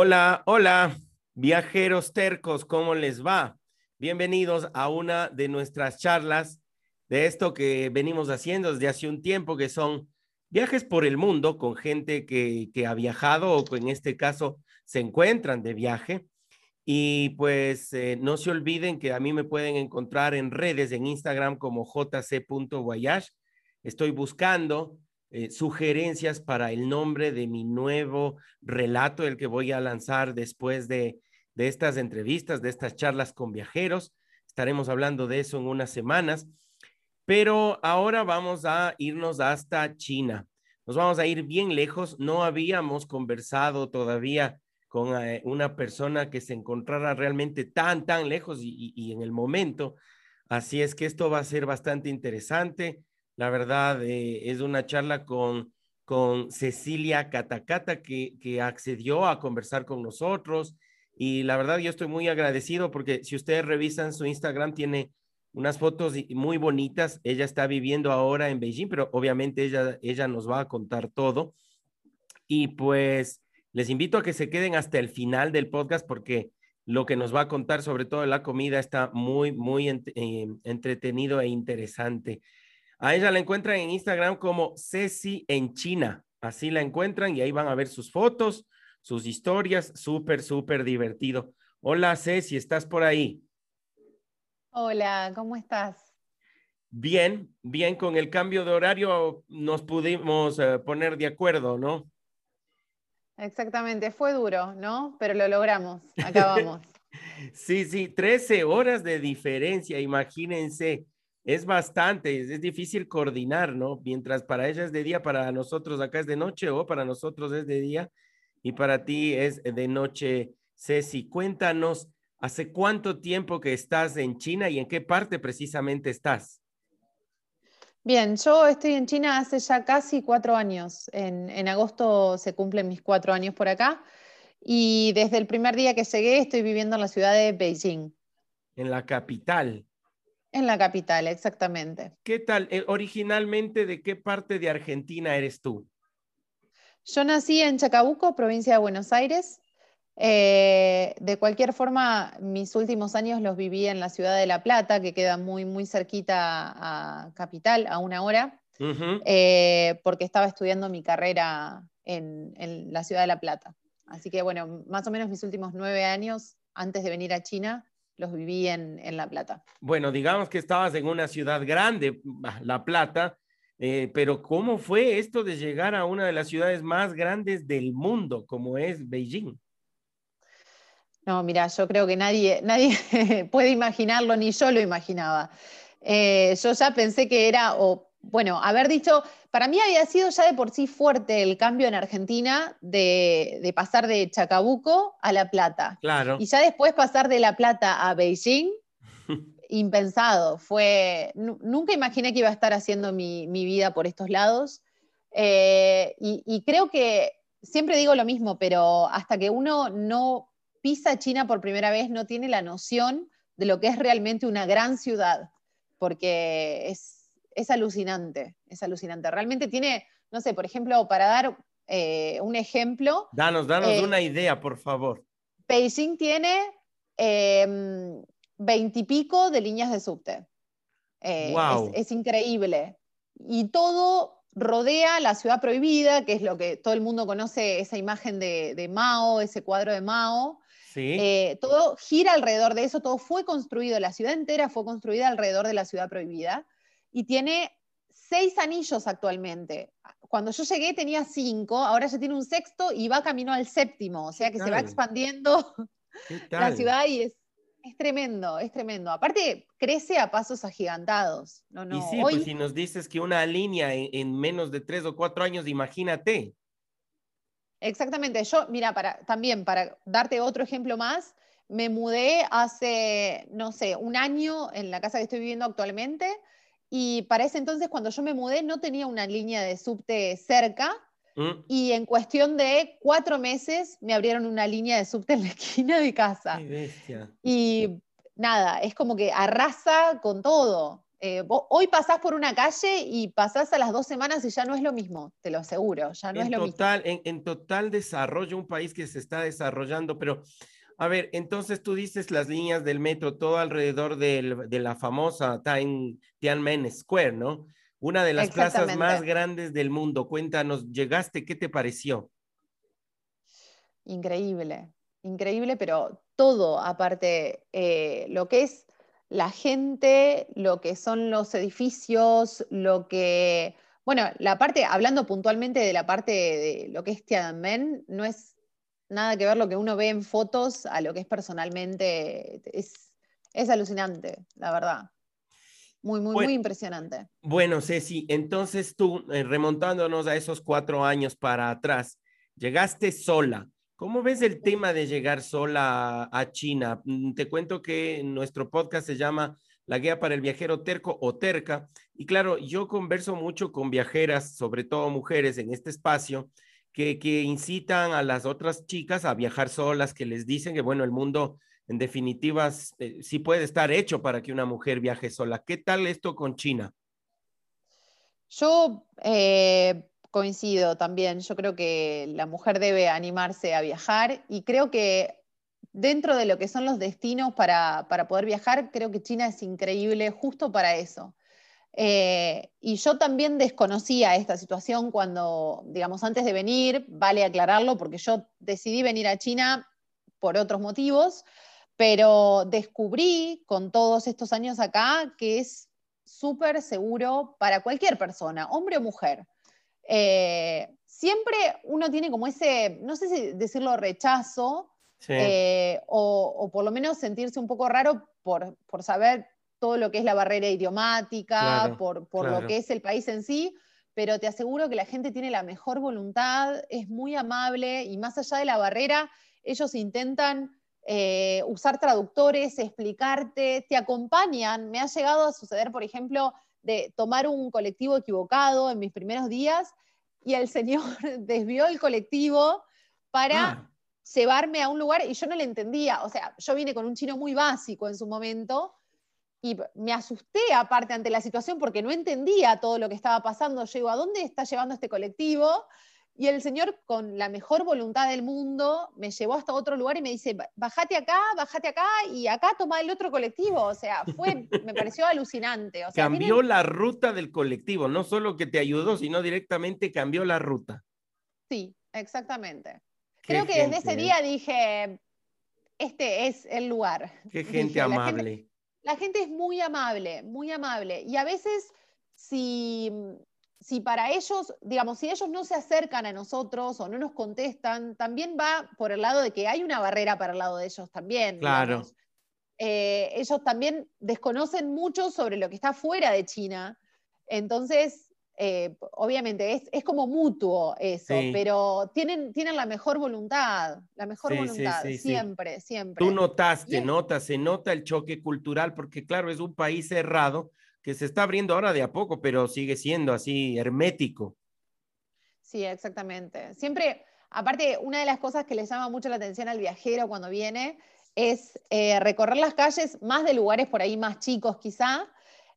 Hola, hola, viajeros tercos, ¿cómo les va? Bienvenidos a una de nuestras charlas de esto que venimos haciendo desde hace un tiempo, que son viajes por el mundo con gente que, que ha viajado o en este caso se encuentran de viaje. Y pues eh, no se olviden que a mí me pueden encontrar en redes, en Instagram como jc.voyage. Estoy buscando eh, sugerencias para el nombre de mi nuevo relato, el que voy a lanzar después de, de estas entrevistas, de estas charlas con viajeros. Estaremos hablando de eso en unas semanas. Pero ahora vamos a irnos hasta China. Nos vamos a ir bien lejos. No habíamos conversado todavía con eh, una persona que se encontrara realmente tan, tan lejos y, y, en el momento. Así es que esto va a ser bastante interesante. La verdad, eh, es una charla con, con Cecilia Catacata que, que accedió a conversar con nosotros. Y la verdad, yo estoy muy agradecido porque si ustedes revisan su Instagram, tiene unas fotos muy bonitas. Ella está viviendo ahora en Beijing, pero obviamente ella, ella nos va a contar todo. Y pues les invito a que se queden hasta el final del podcast porque lo que nos va a contar sobre todo la comida está muy, muy eh, entretenido e interesante. A ella la encuentran en Instagram como Ceci en China. Así la encuentran y ahí van a ver sus fotos, sus historias. Súper, súper divertido. Hola Ceci, ¿estás por ahí? Hola, ¿cómo estás? Bien, bien, con el cambio de horario nos pudimos uh, poner de acuerdo, ¿no? Exactamente, fue duro, ¿no? Pero lo logramos, acabamos. sí, sí, 13 horas de diferencia, imagínense es bastante, es, difícil coordinar, ¿no? Mientras para ella es de día, para nosotros acá es de noche o para nosotros es de día y para ti es de noche. Ceci, cuéntanos, ¿hace cuánto tiempo que estás en China y en qué parte precisamente estás? Bien, yo estoy en China hace ya casi cuatro años. En, en agosto se cumplen mis cuatro años por acá y desde el primer día que llegué estoy viviendo en la ciudad de Beijing. En la capital. En la capital, exactamente. ¿Qué tal? Eh, originalmente, ¿de qué parte de Argentina eres tú? Yo nací en Chacabuco, provincia de Buenos Aires. Eh, de cualquier forma, mis últimos años los viví en la ciudad de La Plata, que queda muy, muy cerquita a Capital, a una hora, eh, porque estaba estudiando mi carrera en, en la ciudad de La Plata. Así que, bueno, más o menos mis últimos nueve años antes de venir a China los viví en, en, La Plata. Bueno, digamos que estabas en una ciudad grande, La Plata, eh, pero ¿cómo fue esto de llegar a una de las ciudades más grandes del mundo, como es Beijing? No, mira, yo creo que nadie, nadie puede imaginarlo, ni yo lo imaginaba. Eh, yo ya pensé que era, o bueno, haber dicho, para mí había sido ya de por sí fuerte el cambio en Argentina de, pasar de Chacabuco a La Plata. Claro. Y ya después pasar de La Plata a Beijing, impensado. Fue, nunca imaginé que iba a estar haciendo mi, vida por estos lados. Eh, y, creo que siempre digo lo mismo, pero hasta que uno no pisa China por primera vez, no tiene la noción de lo que es realmente una gran ciudad, porque es es alucinante, es alucinante. Realmente tiene, no sé, por ejemplo, para dar eh, un ejemplo. Danos, danos eh, una idea, por favor. Beijing tiene em, veintipico de líneas de subte. wow. Eh, es, increíble. Y todo rodea la ciudad prohibida, que es lo que todo el mundo conoce, esa imagen de, de Mao, ese cuadro de Mao. Sí. todo gira alrededor de eso, todo fue construido, la ciudad entera fue construida alrededor de la ciudad prohibida y tiene seis anillos actualmente. Cuando yo llegué tenía cinco, ahora ya tiene un sexto y va camino al séptimo, o sea que se va expandiendo la ciudad y es, tremendo, es tremendo. Aparte, crece a pasos agigantados. No, no, y sí, pues si nos dices que una línea en, menos de tres o cuatro años, imagínate. Exactamente, yo, mira, para, también para darte otro ejemplo más, me mudé hace, no sé, un año en la casa que estoy viviendo actualmente y para ese entonces, cuando yo me mudé, no tenía una línea de subte cerca. Mm. Y en cuestión de cuatro meses me abrieron una línea de subte en la esquina de casa. Y nada, es como que arrasa con todo. Eh, hoy pasás por una calle y pasás a las dos semanas y ya no es lo mismo, te lo aseguro, ya no es lo total, mismo. En, en total desarrollo, un país que se está desarrollando, pero a ver, entonces tú dices las líneas del metro, todo alrededor de la famosa Tiananmen Square, ¿no? Una de las plazas más grandes del mundo. Cuéntanos, ¿llegaste? ¿Qué te pareció? Increíble, increíble, pero todo, aparte, eh, lo que es la gente, lo que son los edificios, lo que, bueno, la parte, hablando puntualmente de la parte de lo que es Tiananmen, no es nada que ver lo que uno ve en fotos a lo que es personalmente. Es, es alucinante, la verdad. Muy, muy, muy impresionante. Bueno, Ceci, entonces tú, eh, remontándonos a esos cuatro años para atrás, llegaste sola. ¿Cómo ves el tema de llegar sola a, China? Mm, te cuento que nuestro podcast se llama La Guía para el Viajero Terco o Terca. Y claro, yo converso mucho con viajeras, sobre todo mujeres en este espacio, que, incitan a las otras chicas a viajar solas, que les dicen que, bueno, el mundo en definitiva eh, sí puede estar hecho para que una mujer viaje sola. ¿Qué tal esto con China? Yo eh, coincido también. Yo creo que la mujer debe animarse a viajar y creo que dentro de lo que son los destinos para, para poder viajar, creo que China es increíble justo para eso. Eh, y yo también desconocía esta situación cuando, digamos, antes de venir, vale aclararlo, porque yo decidí venir a China por otros motivos, pero descubrí con todos estos años acá que es súper seguro para cualquier persona, hombre o mujer. Eh, siempre uno tiene como ese, no sé si decirlo rechazo, eh, o, por lo menos sentirse un poco raro por, por saber todo lo que es la barrera idiomática, por, lo que es el país en sí, pero te aseguro que la gente tiene la mejor voluntad, es muy amable y más allá de la barrera, ellos intentan eh, usar traductores, explicarte, te acompañan. Me ha llegado a suceder, por ejemplo, de tomar un colectivo equivocado en mis primeros días y el señor desvió el colectivo para... Ah. llevarme a un lugar y yo no le entendía, o sea, yo vine con un chino muy básico en su momento y me asusté aparte ante la situación porque no entendía todo lo que estaba pasando. Yo digo, ¿a dónde está llevando este colectivo? Y el señor, con la mejor voluntad del mundo, me llevó hasta otro lugar y me dice, bájate acá, bájate acá y acá toma el otro colectivo. O sea, fue, me pareció alucinante. cambió la ruta del colectivo, no solo que te ayudó, sino directamente cambió la ruta. Sí, exactamente. Creo que desde ese ¿eh? día dije, este es el lugar. Qué gente amable la gente es muy amable, muy amable. Y a veces, si, si para ellos, digamos, si ellos no se acercan a nosotros o no nos contestan, también va por el lado de que hay una barrera para el lado de ellos también. Claro. Eh, ellos también desconocen mucho sobre lo que está fuera de China. Entonces, eh, obviamente es, como mutuo eso, pero tienen, tienen la mejor voluntad, la mejor voluntad, siempre, siempre. Tú notaste, nota, se nota el choque cultural, porque claro, es un país cerrado que se está abriendo ahora de a poco, pero sigue siendo así hermético. Sí, exactamente. Siempre, aparte, una de las cosas que le llama mucho la atención al viajero cuando viene es eh, recorrer las calles más de lugares por ahí más chicos quizá,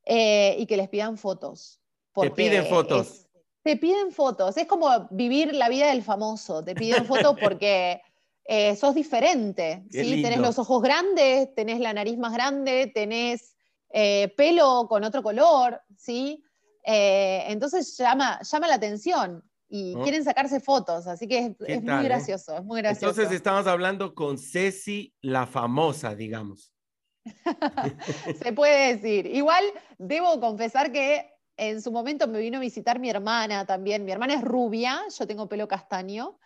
eh, y que les pidan fotos te piden fotos. te piden fotos. Es como vivir la vida del famoso. Te piden fotos porque eh, sos diferente. ¿sí? Tenés los ojos grandes, tenés la nariz más grande, tenés eh, pelo con otro color. ¿sí? Eh, entonces llama, llama la atención y oh. quieren sacarse fotos, así que es, muy gracioso, es muy gracioso. Entonces estamos hablando con Ceci, la famosa, digamos. Se puede decir. Igual debo confesar que En su momento me vino a visitar mi hermana también. Mi hermana es rubia, yo tengo pelo castaño.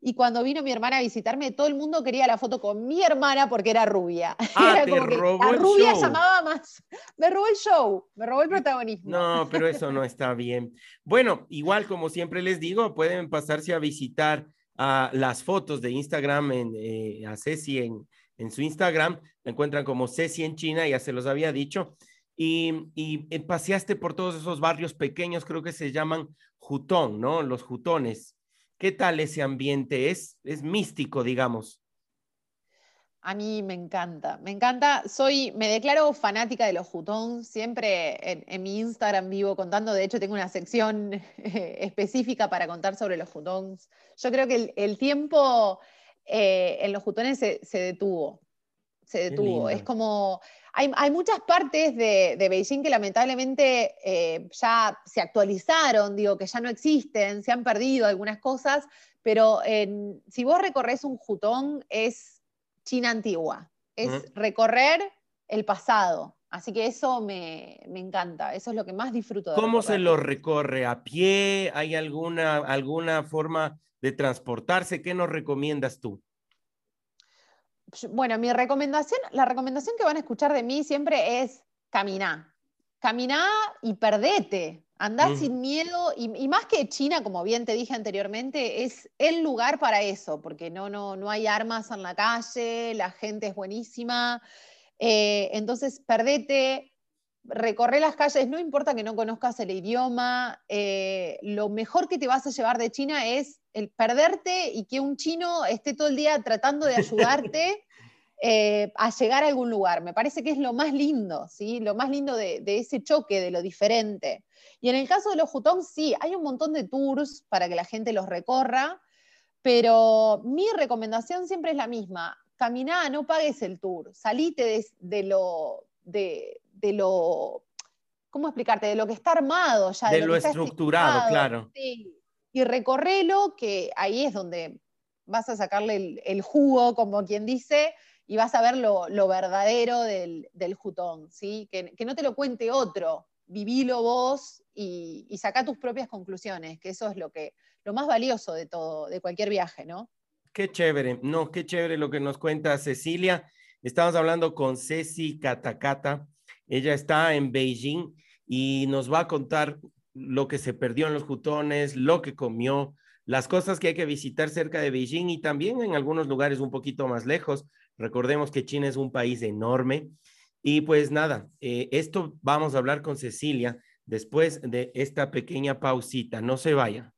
Y cuando vino mi hermana a visitarme, todo el mundo quería la foto con mi hermana porque era rubia. Ah, era te como que robó la el rubia show. llamaba más. Me robó el show, me robó el protagonismo. No, pero eso no está bien. Bueno, igual como siempre les digo, pueden pasarse a visitar las fotos de Instagram en, eh, a Ceci en, en su Instagram. La encuentran como Ceci en China, ya se los había dicho. Y, y eh, paseaste por todos esos barrios pequeños, creo que se llaman Jutón, ¿no? Los Jutones. ¿Qué tal ese ambiente? Es, es místico, digamos. A mí me encanta, me encanta. Soy, me declaro fanática de los jutón. Siempre en, en mi Instagram vivo contando. De hecho, tengo una sección eh, específica para contar sobre los jutones. Yo creo que el, el tiempo eh, en los jutones se, se detuvo. Se detuvo. Es como. Hay, hay muchas partes de, de Beijing que lamentablemente eh, ya se actualizaron, digo, que ya no existen, se han perdido algunas cosas, pero en- si vos recorres un jutón es China antigua, es recorrer el pasado. Así que eso me, me encanta, eso es lo que más disfruto. de ¿Cómo se lo recorre? ¿A pie? ¿Hay alguna, alguna forma de transportarse? ¿Qué nos recomiendas tú? Bueno, mi recomendación, la recomendación que van a escuchar de mí siempre es caminar. Caminá y perdete. Andá Mm. sin miedo. Y, y más que China, como bien te dije anteriormente, es el lugar para eso, porque no, no, no hay armas en la calle, la gente es buenísima. Eh, entonces, perdete, recorre las calles, no importa que no conozcas el idioma, eh, lo mejor que te vas a llevar de China es el perderte y que un chino esté todo el día tratando de ayudarte eh, a llegar a algún lugar. Me parece que es lo más lindo, ¿sí? Lo más lindo de, de ese choque, de lo diferente. Y en el caso de los Jutón, sí, hay un montón de tours para que la gente los recorra, pero mi recomendación siempre es la misma. Caminá, no pagues el tour, salite de, de lo, de, de lo, ¿cómo explicarte? De lo que está armado ya. De lo, lo estructurado, claro. Sí. Y recorrelo, que ahí es donde vas a sacarle el, el jugo, como quien dice, y vas a ver lo, lo verdadero del, del jutón, ¿sí? Que, que, no te lo cuente otro, vivilo vos y, y saca tus propias conclusiones, que eso es lo, que, lo más valioso de todo, de cualquier viaje, ¿no? Qué chévere, no, qué chévere lo que nos cuenta Cecilia. Estamos hablando con Ceci Catacata. Ella está en Beijing y nos va a contar lo que se perdió en los jutones, lo que comió, las cosas que hay que visitar cerca de Beijing y también en algunos lugares un poquito más lejos. Recordemos que China es un país enorme. Y pues nada, eh, esto vamos a hablar con Cecilia después de esta pequeña pausita. No se vayan.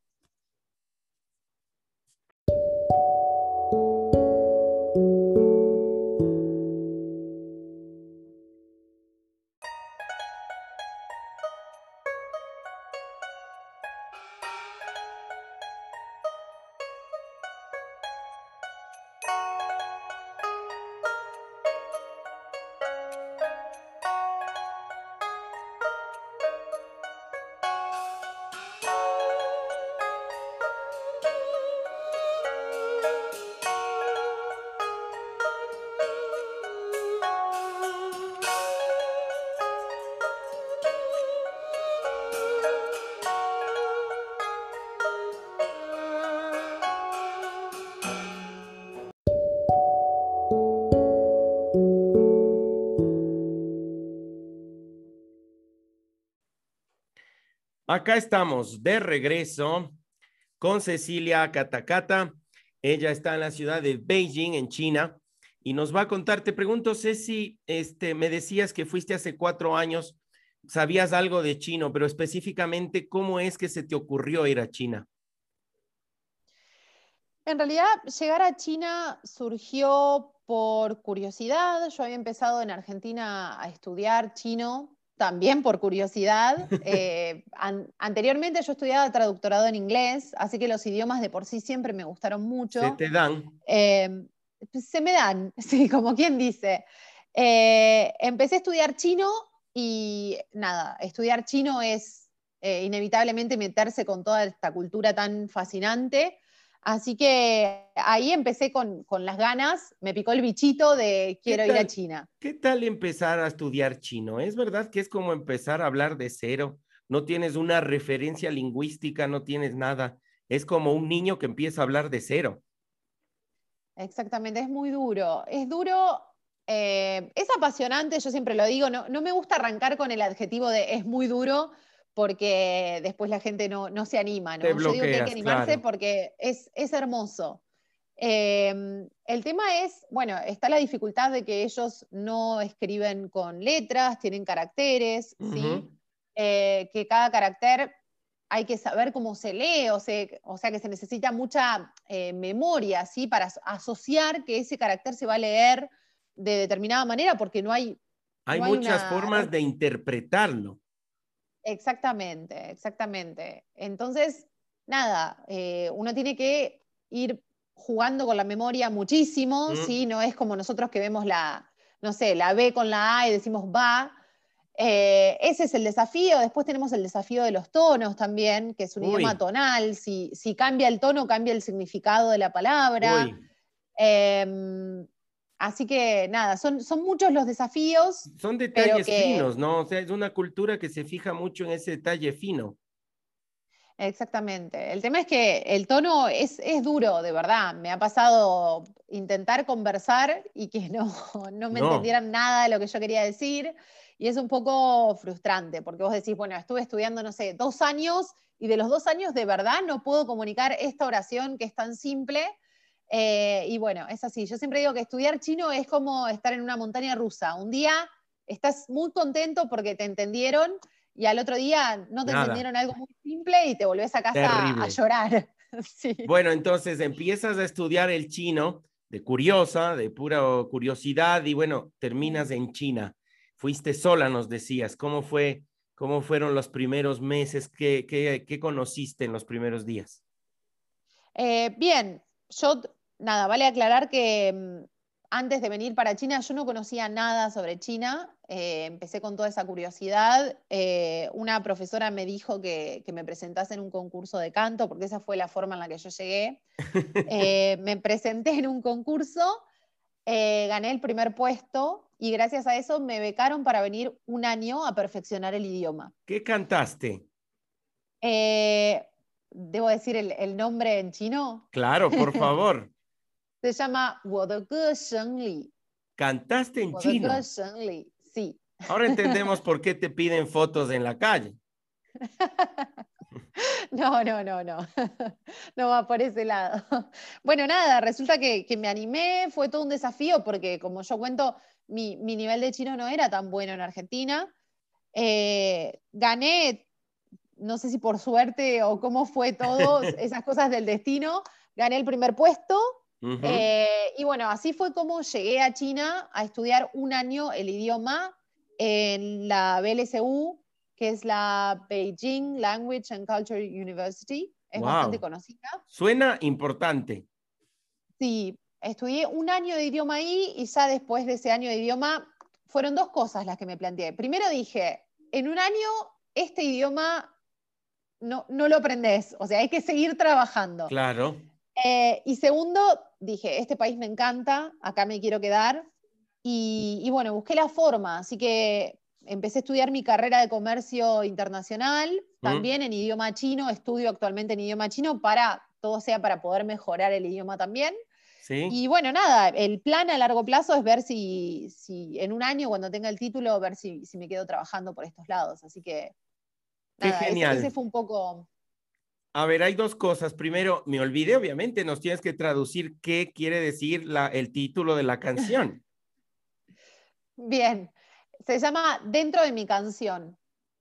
Acá estamos de regreso con Cecilia Catacata. Ella está en la ciudad de Beijing, en China, y nos va a contar. Te pregunto, Ceci, este, me decías que fuiste hace cuatro años, sabías algo de chino, pero específicamente, ¿cómo es que se te ocurrió ir a China? En realidad, llegar a China surgió por curiosidad. Yo había empezado en Argentina a estudiar chino también por curiosidad. Eh, an anteriormente yo estudiaba traductorado en inglés, así que los idiomas de por sí siempre me gustaron mucho. Se te dan. Eh, se me dan, sí, como quien dice. Eh, empecé a estudiar chino y nada, estudiar chino es eh, inevitablemente meterse con toda esta cultura tan fascinante. Así que ahí empecé con, con, las ganas, me picó el bichito de quiero ir a China. ¿Qué tal empezar a estudiar chino? ¿Es verdad que es como empezar a hablar de cero? no tienes una referencia lingüística, no tienes nada. Es como un niño que empieza a hablar de cero. Exactamente, es muy duro. Es duro, eh, es apasionante, yo siempre lo digo, no, no me gusta arrancar con el adjetivo de es muy duro porque después la gente no, no se anima, ¿no? yo digo que hay que animarse porque es, es hermoso. Em, el tema es, bueno, está la dificultad de que ellos no escriben con letras, tienen caracteres, ¿sí? Eh, que cada carácter hay que saber cómo se lee, o, o sea que se necesita mucha eh, memoria, ¿sí? Para asociar que ese carácter se va a leer de determinada manera, porque no hay... Hay, muchas formas de interpretarlo. Exactamente, exactamente. Entonces, nada, eh, uno tiene que ir jugando con la memoria muchísimo, mm. ¿sí? No es como nosotros que vemos la, no sé, la B con la A y decimos va. Eh, ese es el desafío. Después tenemos el desafío de los tonos también, que es un idioma tonal. Si, si, cambia el tono, cambia el significado de la palabra. Así que nada, son, son muchos los desafíos. Son detalles finos, ¿no? O sea, es una cultura que se fija mucho en ese detalle fino. Exactamente. El tema es que el tono es, duro, de verdad. Me ha pasado intentar conversar y que no, no me entendieran nada de lo que yo quería decir. Y es un poco frustrante, porque vos decís, bueno, estuve estudiando, no sé, dos años y de los dos años de verdad no puedo comunicar esta oración que es tan simple. Eh, y bueno, es así. Yo siempre digo que estudiar chino es como estar en una montaña rusa. Un día estás muy contento porque te entendieron y al otro día no te entendieron algo muy simple y te volvés a casa a llorar. Bueno, entonces empiezas a estudiar el chino de curiosa, de pura curiosidad y bueno, terminas en China. Fuiste sola, nos decías. ¿Cómo fue? ¿Cómo fueron los primeros meses? ¿Qué, qué, conociste en los primeros días? Eh, bien, yo, nada, vale aclarar que mm, antes de venir para China yo no conocía nada sobre China, eh, empecé con toda esa curiosidad. Eh, una profesora me dijo que, me presentase en un concurso de canto, porque esa fue la forma en la que yo llegué. Eh, me presenté en un concurso, gané el primer puesto y gracias a eso me becaron para venir un año a perfeccionar el idioma. ¿Qué cantaste? ¿Debo decir el, el nombre en chino? Claro, por favor. Se llama. Cantaste en chino. Sí. Ahora entendemos por qué te piden fotos en la calle. No, no, no, no. No va por ese lado. Bueno, nada, resulta que, me animé, fue todo un desafío porque como yo cuento, mi, nivel de chino no era tan bueno en Argentina. Eh, gané, no sé si por suerte o cómo fue todo, esas cosas del destino, gané el primer puesto eh, y bueno, así fue como llegué a China a estudiar un año el idioma en la BLSU, que es la Beijing Language and Culture University. Es bastante conocida. Suena importante. Sí, estudié un año de idioma ahí y ya después de ese año de idioma fueron dos cosas las que me planteé. Primero dije, en un año este idioma no, no lo aprendes, o sea, hay que seguir trabajando. Claro. Eh, y segundo, dije, este país me encanta, acá me quiero quedar. Y, bueno, busqué la forma, así que empecé a estudiar mi carrera de comercio internacional, mm. también en idioma chino, estudio actualmente en idioma chino para, todo sea para poder mejorar el idioma también. Y bueno, nada, el plan a largo plazo es ver si, si en un año, cuando tenga el título, ver si, si me quedo trabajando por estos lados. Así que, nada, genial. ese fue un poco a ver, hay dos cosas. Primero, me olvidé, obviamente, nos tienes que traducir qué quiere decir el título de la canción. Bien, se llama Dentro de mi canción.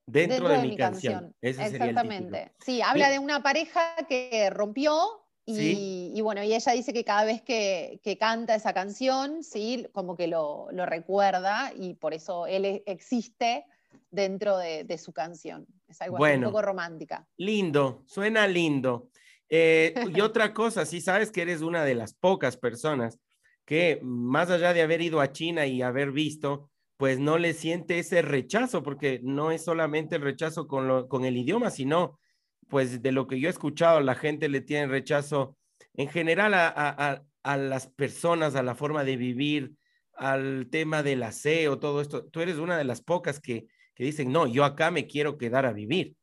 Dentro, de, mi, canción. Exactamente. sí, habla de una pareja que rompió y, bueno, y ella dice que cada vez que, canta esa canción, sí, como que lo, recuerda y por eso él existe dentro de su canción. Es algo bueno, un poco romántica. Lindo, suena lindo. Eh, y otra cosa, sí sabes que eres una de las pocas personas que más allá de haber ido a China y haber visto, pues no le siente ese rechazo, porque no es solamente el rechazo con, lo, con el idioma, sino pues de lo que yo he escuchado, la gente le tiene rechazo en general a, a, a las personas, a la forma de vivir, al tema del aseo, todo esto. Tú eres una de las pocas que, que dicen, no, yo acá me quiero quedar a vivir.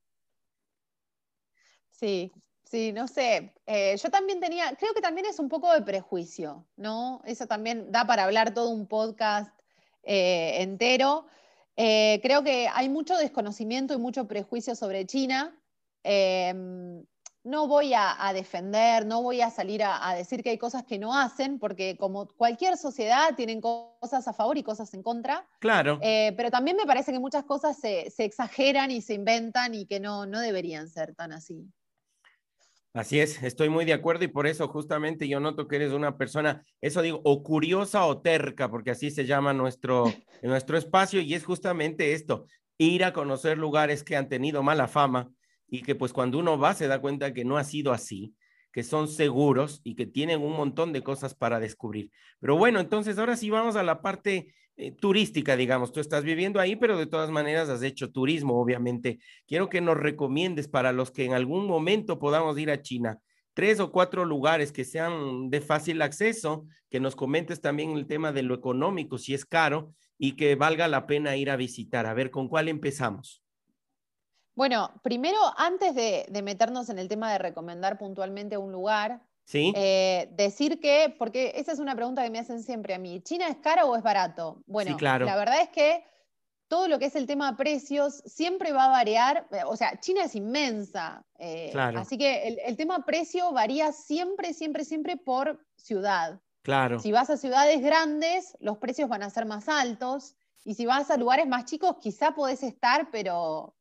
Sí, sí, no sé. Eh, yo también tenía, creo que también es un poco de prejuicio, ¿no? Eso también da para hablar todo un podcast eh, entero. Eh, creo que hay mucho desconocimiento y mucho prejuicio sobre China. No voy a, defender, no voy a salir a, decir que hay cosas que no hacen, porque como cualquier sociedad tienen cosas a favor y cosas en contra. Claro. pero también me parece que muchas cosas se, exageran y se inventan y que no, no deberían ser tan así. Así es, estoy muy de acuerdo y por eso justamente yo noto que eres una persona, eso digo, o curiosa o terca, porque así se llama nuestro, nuestro espacio y es justamente esto, ir a conocer lugares que han tenido mala fama y que pues cuando uno va se da cuenta que no ha sido así, que son seguros y que tienen un montón de cosas para descubrir. Pero bueno, entonces ahora sí vamos a la parte eh, turística, digamos. Tú estás viviendo ahí, pero de todas maneras has hecho turismo, obviamente. Quiero que nos recomiendes para los que en algún momento podamos ir a China, tres o cuatro lugares que sean de fácil acceso, que nos comentes también el tema de lo económico, si es caro, y que valga la pena ir a visitar. A ver, ¿con cuál empezamos? Bueno, primero, antes de, de meternos en el tema de recomendar puntualmente un lugar, ¿Sí? Eh, decir que, porque esa es una pregunta que me hacen siempre a mí, ¿China es caro o es barato? Bueno, la verdad es que todo lo que es el tema de precios siempre va a variar, eh, o sea, China es inmensa, eh, así que el, tema precio varía siempre, siempre, siempre por ciudad. Claro. Si vas a ciudades grandes, los precios van a ser más altos, y si vas a lugares más chicos, quizá podés estar, pero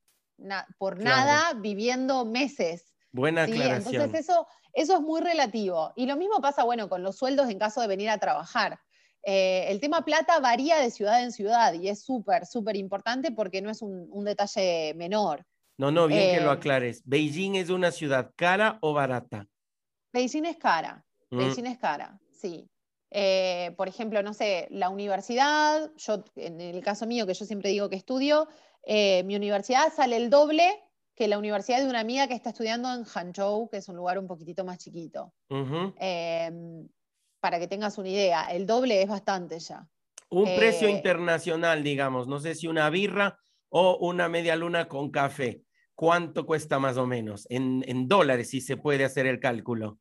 por nada, viviendo meses. Buena aclaración. Entonces eso, eso es muy relativo. Y lo mismo pasa, bueno, con los sueldos en caso de venir a trabajar. Eh, el tema plata varía de ciudad en ciudad y es súper, súper importante porque no es un, detalle menor. No, no, bien que lo eh, aclares. ¿Beijing es una ciudad cara o barata? Beijing es cara. Mm. Beijing es cara, sí. Eh, por ejemplo, no sé, la universidad, yo en el caso mío, que yo siempre digo que estudio, mi universidad sale el doble que la universidad de una amiga que está estudiando en Hangzhou, que es un lugar un poquitito más chiquito. Em, para que tengas una idea, el doble es bastante ya. Un precio eh, internacional, digamos, no sé si una birra o una media luna con café. ¿Cuánto cuesta más o menos? En, en dólares, si se puede hacer el cálculo.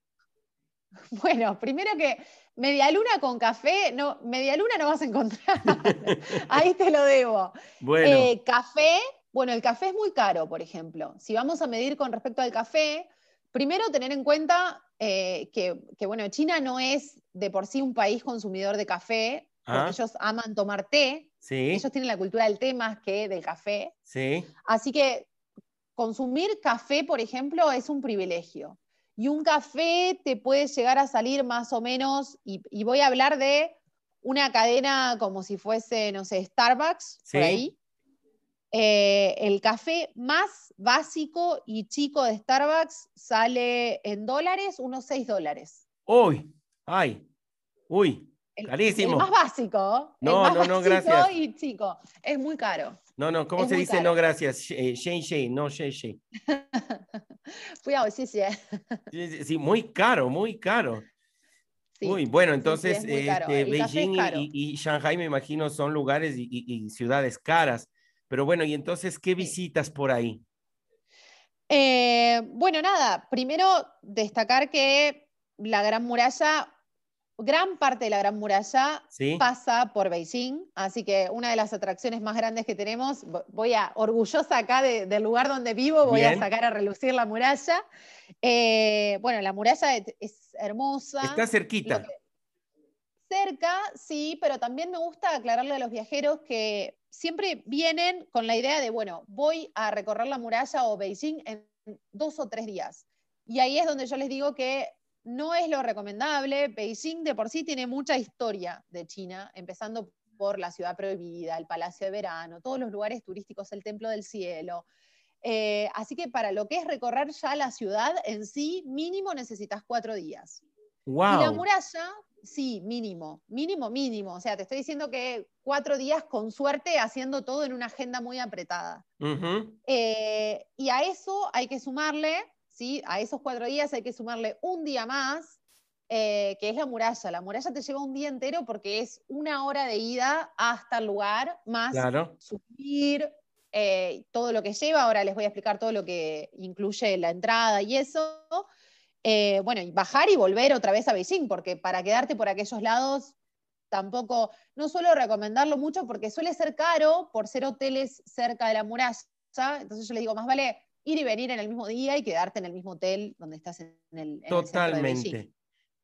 Bueno, primero que media luna con café, no, media luna no vas a encontrar. Ahí te lo debo. Bueno. Eh, café, bueno, el café es muy caro, por ejemplo. Si vamos a medir con respecto al café, primero tener en cuenta eh, que, bueno, China no es de por sí un país consumidor de café, porque ah. ellos aman tomar té. Sí. Ellos tienen la cultura del té más que del café. Sí. Así que consumir café, por ejemplo, es un privilegio. Y un café te puede llegar a salir más o menos, y, voy a hablar de una cadena como si fuese, no sé, Starbucks, por ahí. Eh, el café más básico y chico de Starbucks sale en dólares, unos 6 dólares. Uy, ay, uy, carísimo. El más básico. No, no, no, gracias. Y chico, es muy caro. No, no, ¿cómo se dice no gracias? Eh, Shen no Shen. Cuidado, sí, sí. Sí, muy caro, muy caro. Uy, bueno, entonces este, Beijing y, Shanghai me imagino son lugares y ciudades caras. Pero bueno, y entonces, ¿qué visitas por ahí? Eh, bueno, nada, primero destacar que la Gran Muralla, gran parte de la Gran Muralla pasa por Beijing, así que una de las atracciones más grandes que tenemos, voy a, orgullosa acá del lugar donde vivo, voy a sacar a relucir la muralla. Eh, bueno, la muralla es, hermosa. Está cerquita. cerca, sí, pero también me gusta aclararle a los viajeros que siempre vienen con la idea de, bueno, voy a recorrer la muralla o Beijing en dos o tres días. Y ahí es donde yo les digo que no es lo recomendable. Beijing de por sí tiene mucha historia de China, empezando por la ciudad prohibida, el Palacio de Verano, todos los lugares turísticos, el Templo del Cielo. Eh, así que para lo que es recorrer ya la ciudad en sí, mínimo necesitas cuatro días. Wow. Y la muralla Sí, mínimo, mínimo, mínimo. O sea, te estoy diciendo que cuatro días con suerte haciendo todo en una agenda muy apretada. Eh, y a eso hay que sumarle, ¿sí? A esos cuatro días hay que sumarle un día más, eh, que es la muralla. La muralla te lleva un día entero porque es una hora de ida hasta el lugar, más subir, eh, todo lo que lleva, ahora les voy a explicar todo lo que incluye la entrada y eso. Eh, bueno, y bajar y volver otra vez a Beijing, porque para quedarte por aquellos lados tampoco, no suelo recomendarlo mucho porque suele ser caro por ser hoteles cerca de la muralla. Entonces yo les digo, más vale ir y venir en el mismo día y quedarte en el mismo hotel donde estás en el. Totalmente.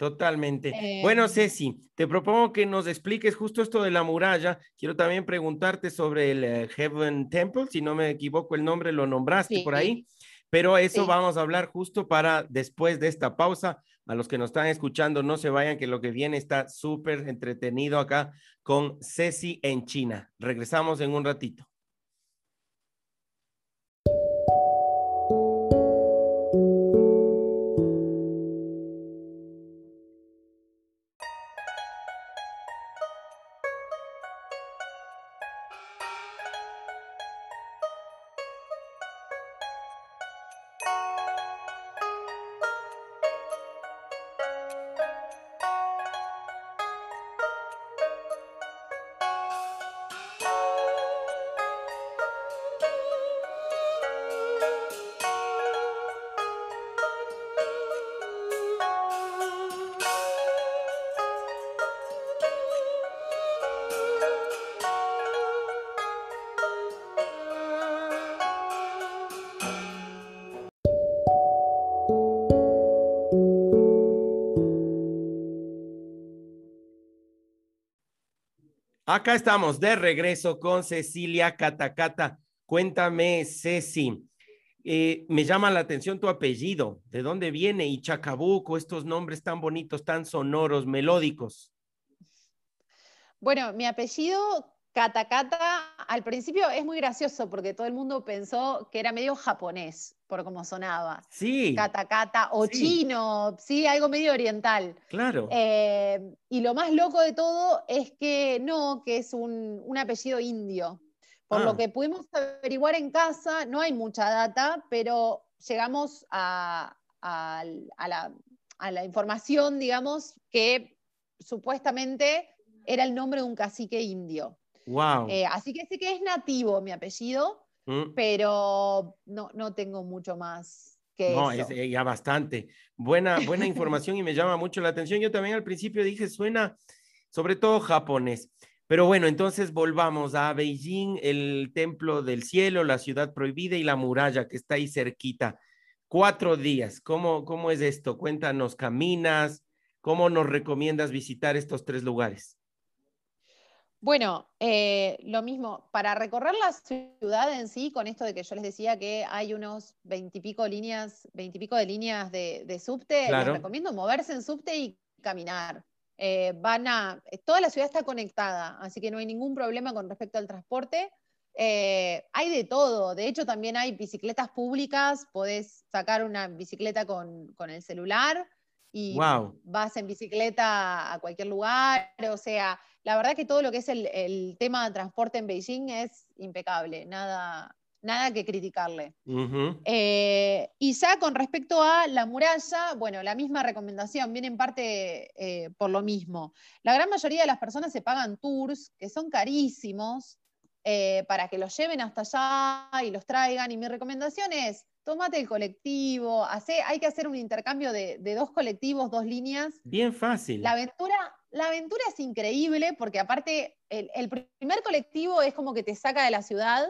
Totalmente. bueno, eh, Ceci, te propongo que nos expliques justo esto de la muralla. Quiero también preguntarte sobre el eh, Heaven Temple, si no me equivoco el nombre, lo nombraste por ahí, pero eso vamos a hablar justo para después de esta pausa. A los que nos están escuchando, no se vayan, que lo que viene está súper entretenido acá con Ceci en China. Regresamos en un ratito. Acá estamos de regreso con Cecilia Catacata. Cuéntame, Ceci, eh, me llama la atención tu apellido. ¿De dónde viene? Y Chacabuco, estos nombres tan bonitos, tan sonoros, melódicos. Bueno, mi apellido Katakata al principio es muy gracioso porque todo el mundo pensó que era medio japonés por cómo sonaba. Sí. Katakata o chino, sí, algo medio oriental. Claro. Eh, y lo más loco de todo es que no, que es un, apellido indio. Por lo ah. que pudimos averiguar en casa, no hay mucha data, pero llegamos a, la, a la información, digamos, que supuestamente era el nombre de un cacique indio. Wow. Eh, así que sé que es nativo mi apellido, mm. pero no, no tengo mucho más que no, es eh, ya bastante. Buena, buena información y me llama mucho la atención. Yo también al principio dije, suena sobre todo japonés. Pero bueno, entonces volvamos a Beijing, el templo del cielo, la ciudad prohibida y la muralla que está ahí cerquita. Cuatro días, ¿cómo, cómo es esto? Cuéntanos, ¿caminas? ¿Cómo nos recomiendas visitar estos tres lugares? Bueno, eh, lo mismo, para recorrer la ciudad en sí, con esto de que yo les decía que hay unos veintipico líneas, veintipico de líneas de, subte, les recomiendo moverse en subte y caminar. Eh, van a, toda la ciudad está conectada, así que no hay ningún problema con respecto al transporte. Eh, hay de todo, de hecho también hay bicicletas públicas, podés sacar una bicicleta con, el celular y vas en bicicleta a cualquier lugar, o sea, la verdad que todo lo que es el, tema de transporte en Beijing es impecable, nada, nada que criticarle. Eh, y ya con respecto a la muralla, bueno, la misma recomendación, viene en parte eh, por lo mismo. La gran mayoría de las personas se pagan tours que son carísimos eh, para que los lleven hasta allá y los traigan. Y mi recomendación es, tómate el colectivo, hace, hay que hacer un intercambio de, de dos colectivos, dos líneas. Bien fácil. La aventura, la aventura es increíble porque aparte el, primer colectivo es como que te saca de la ciudad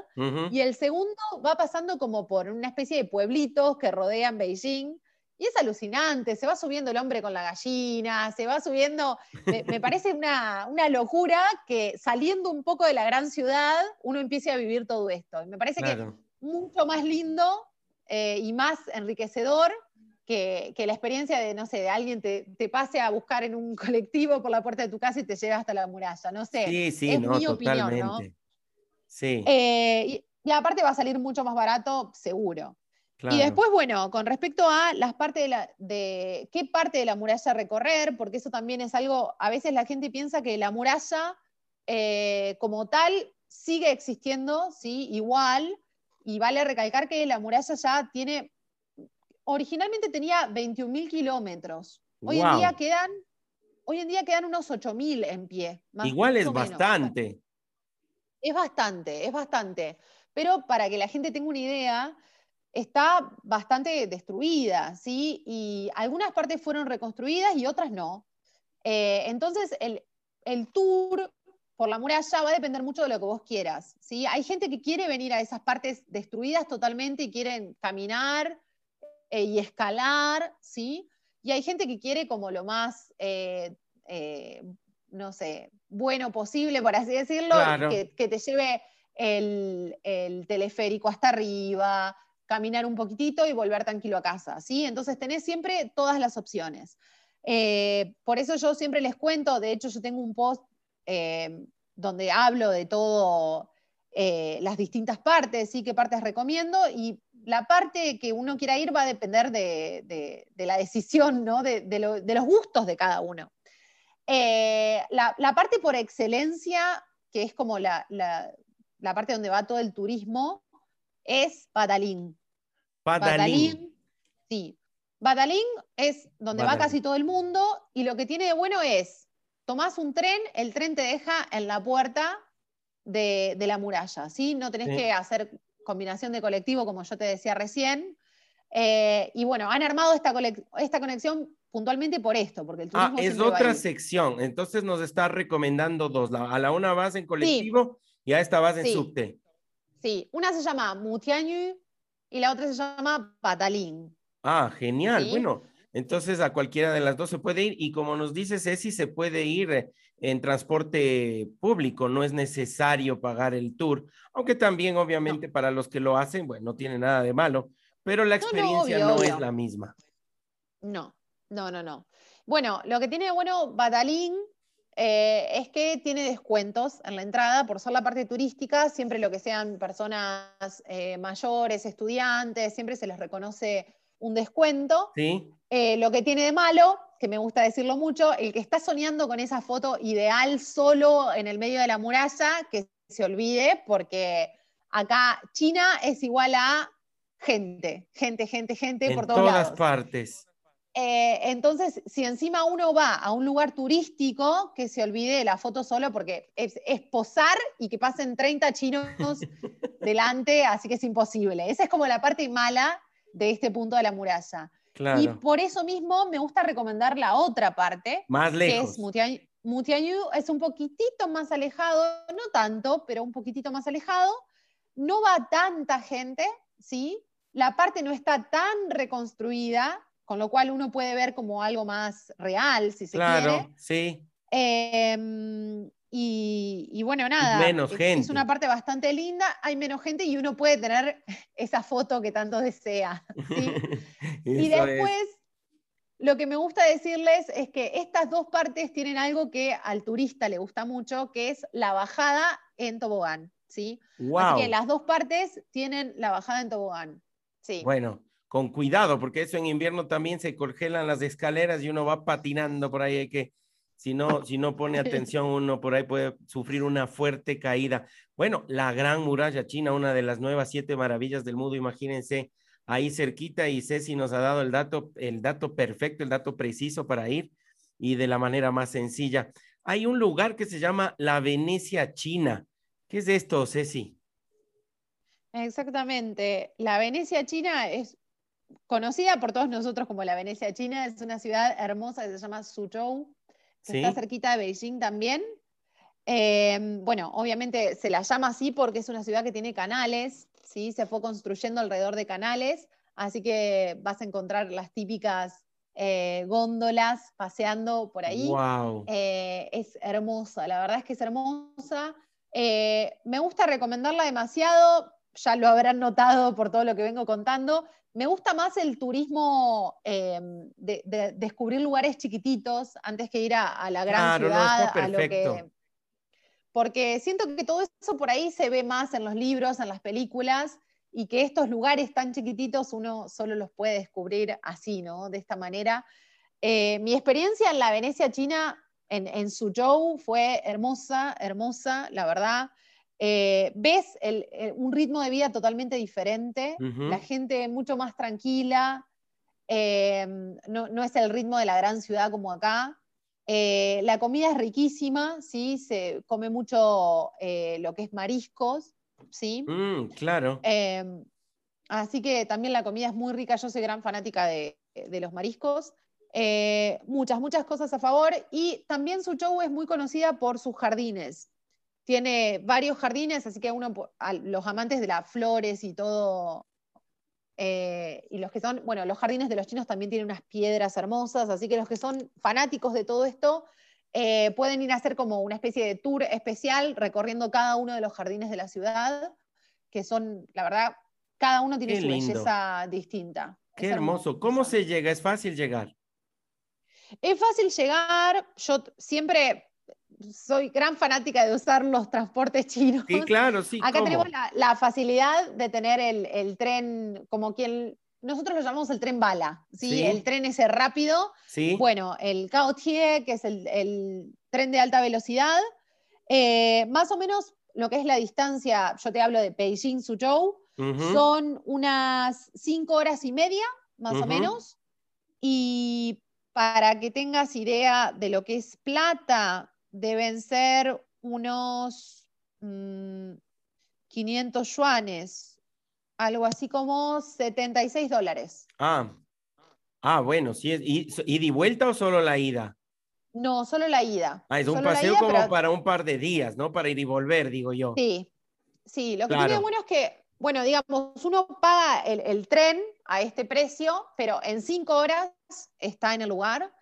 y el segundo va pasando como por una especie de pueblitos que rodean Beijing. Y es alucinante, se va subiendo el hombre con la gallina, se va subiendo, me, parece una, locura que saliendo un poco de la gran ciudad uno empiece a vivir todo esto. me parece que es mucho más lindo eh, y más enriquecedor que, la experiencia de, no sé, de alguien te, pase a buscar en un colectivo por la puerta de tu casa y te lleve hasta la muralla, no sé. Sí, sí, es mi opinión, ¿no? Sí. Eh, y, aparte va a salir mucho más barato, seguro. Y después, bueno, con respecto a las partes de, la, de qué parte de la muralla recorrer, porque eso también es algo, a veces la gente piensa que la muralla eh, como tal sigue existiendo, sí, igual, y vale recalcar que la muralla ya tiene originalmente tenía 21.000 kilómetros. Hoy en día quedan, hoy en día quedan unos 8.000 en pie. Igual es bastante. Es bastante, es bastante. pero para que la gente tenga una idea, está bastante destruida, ¿sí? Y algunas partes fueron reconstruidas y otras no. Eh, entonces, el, tour por la muralla va a depender mucho de lo que vos quieras, ¿sí? Hay gente que quiere venir a esas partes destruidas totalmente y quieren caminar eh, y escalar, ¿sí? Y hay gente que quiere como lo más, eh, no sé, bueno posible, por así decirlo, que, te lleve el, el teleférico hasta arriba, caminar un poquitito y volver tranquilo a casa, ¿sí? Entonces tenés siempre todas las opciones. Eh, por eso yo siempre les cuento, de hecho yo tengo un post eh, donde hablo de todo, eh, las distintas partes, ¿sí? qué partes recomiendo, y la parte que uno quiera ir va a depender de, la decisión, ¿no? de, los gustos de cada uno. La, parte por excelencia, que es como la, la parte donde va todo el turismo, es Badalín. Badalín. Sí. Badalín es donde va casi todo el mundo y lo que tiene de bueno es, tomás un tren, el tren te deja en la puerta de, la muralla, ¿sí? No tenés que hacer combinación de colectivo como yo te decía recién. Eh, y bueno, han armado esta, esta conexión puntualmente por esto, porque el Ah, es otra sección, entonces nos está recomendando dos, a la una vas en colectivo y a esta vas en subte. Sí, una se llama Mutiañu y la otra se llama Patalín. Ah, genial. Bueno, entonces a cualquiera de las dos se puede ir y como nos dice Ceci, se puede ir eh, en transporte público, no es necesario pagar el tour, aunque también obviamente para los que lo hacen, bueno, no tiene nada de malo, pero la experiencia no, es la misma. No, no, no, no. Bueno, lo que tiene de bueno Batalín eh, es que tiene descuentos en la entrada por ser la parte turística, siempre lo que sean personas eh, mayores, estudiantes, siempre se les reconoce un descuento. Sí. Eh, lo que tiene de malo, que me gusta decirlo mucho, el que está soñando con esa foto ideal solo en el medio de la muralla, que se olvide, porque acá China es igual a gente, gente, gente, gente por todos todas partes. Eh, entonces, si encima uno va a un lugar turístico, que se olvide de la foto solo porque es, posar y que pasen 30 chinos delante, así que es imposible. Esa es como la parte mala de este punto de la muralla. Y por eso mismo me gusta recomendar la otra parte, más lejos. que es Mutianyu, es un poquitito más alejado, no tanto, pero un poquitito más alejado. No va tanta gente, ¿sí? La parte no está tan reconstruida, con lo cual uno puede ver como algo más real, si se quiere. Claro, sí. Em, y, bueno, nada. Menos es, gente. Es una parte bastante linda, hay menos gente y uno puede tener esa foto que tanto desea. y después, lo que me gusta decirles es que estas dos partes tienen algo que al turista le gusta mucho, que es la bajada en tobogán. ¿sí? Así que las dos partes tienen la bajada en tobogán. Sí. Bueno, con cuidado, porque eso en invierno también se congelan las escaleras y uno va patinando por ahí, hay que, si no, si no pone atención, uno por ahí puede sufrir una fuerte caída. Bueno, la gran muralla china, una de las nuevas siete maravillas del mundo, imagínense, ahí cerquita y Ceci nos ha dado el dato, el dato perfecto, el dato preciso para ir y de la manera más sencilla. Hay un lugar que se llama la Venecia China. ¿Qué es esto, Ceci? Exactamente. La Venecia China es conocida por todos nosotros como la Venecia China, es una ciudad hermosa que se llama Suzhou, que está cerquita de Beijing también. Em, bueno, obviamente se la llama así porque es una ciudad que tiene canales, ¿sí? se fue construyendo alrededor de canales, así que vas a encontrar las típicas eh, góndolas paseando por ahí. Eh, es hermosa, la verdad es que es hermosa. Eh, me gusta recomendarla demasiado, ya lo habrán notado por todo lo que vengo contando. Me gusta más el turismo de, descubrir lugares chiquititos antes que ir a, la gran ciudad. a lo que, porque siento que todo eso por ahí se ve más en los libros, en las películas, y que estos lugares tan chiquititos uno solo los puede descubrir así, ¿no? De esta manera. Eh, mi experiencia en la Venecia China, en, en Suzhou, fue hermosa, hermosa, la verdad. Eh, ves un ritmo de vida totalmente diferente, la gente mucho más tranquila, eh, no, es el ritmo de la gran ciudad como acá. Eh, la comida es riquísima, ¿sí? se come mucho lo que es mariscos, ¿sí? Mm, claro. Em, así que también la comida es muy rica, yo soy gran fanática de, los mariscos. Eh, muchas, muchas cosas a favor y también su show es muy conocida por sus jardines. Tiene varios jardines, así que uno, los amantes de las flores y todo, eh, y los que son, bueno, los jardines de los chinos también tienen unas piedras hermosas, así que los que son fanáticos de todo esto eh, pueden ir a hacer como una especie de tour especial recorriendo cada uno de los jardines de la ciudad, que son, la verdad, cada uno tiene su belleza distinta. Qué hermoso. ¿Cómo se llega? ¿Es fácil llegar? Es fácil llegar. Yo siempre soy gran fanática de usar los transportes chinos. Sí, claro, sí. Acá tenemos la, facilidad de tener el, tren como quien nosotros lo llamamos el tren bala, ¿sí? El tren ese rápido. Sí. Bueno, el Kaotie, que es el, tren de alta velocidad, eh, más o menos lo que es la distancia, yo te hablo de Beijing-Suzhou, son unas cinco horas y media, más o menos. Y para que tengas idea de lo que es plata, deben ser unos 500 mm, yuanes, algo así como 76 dólares. Ah, ah bueno, sí, es, ¿ida y vuelta o solo la ida? No, solo la ida. Ah, es un paseo como para un par de días, ¿no? Para ir y volver, digo yo. Sí, sí, lo que tiene bueno es que, bueno, digamos, uno paga el, tren a este precio, pero en cinco horas está en el lugar.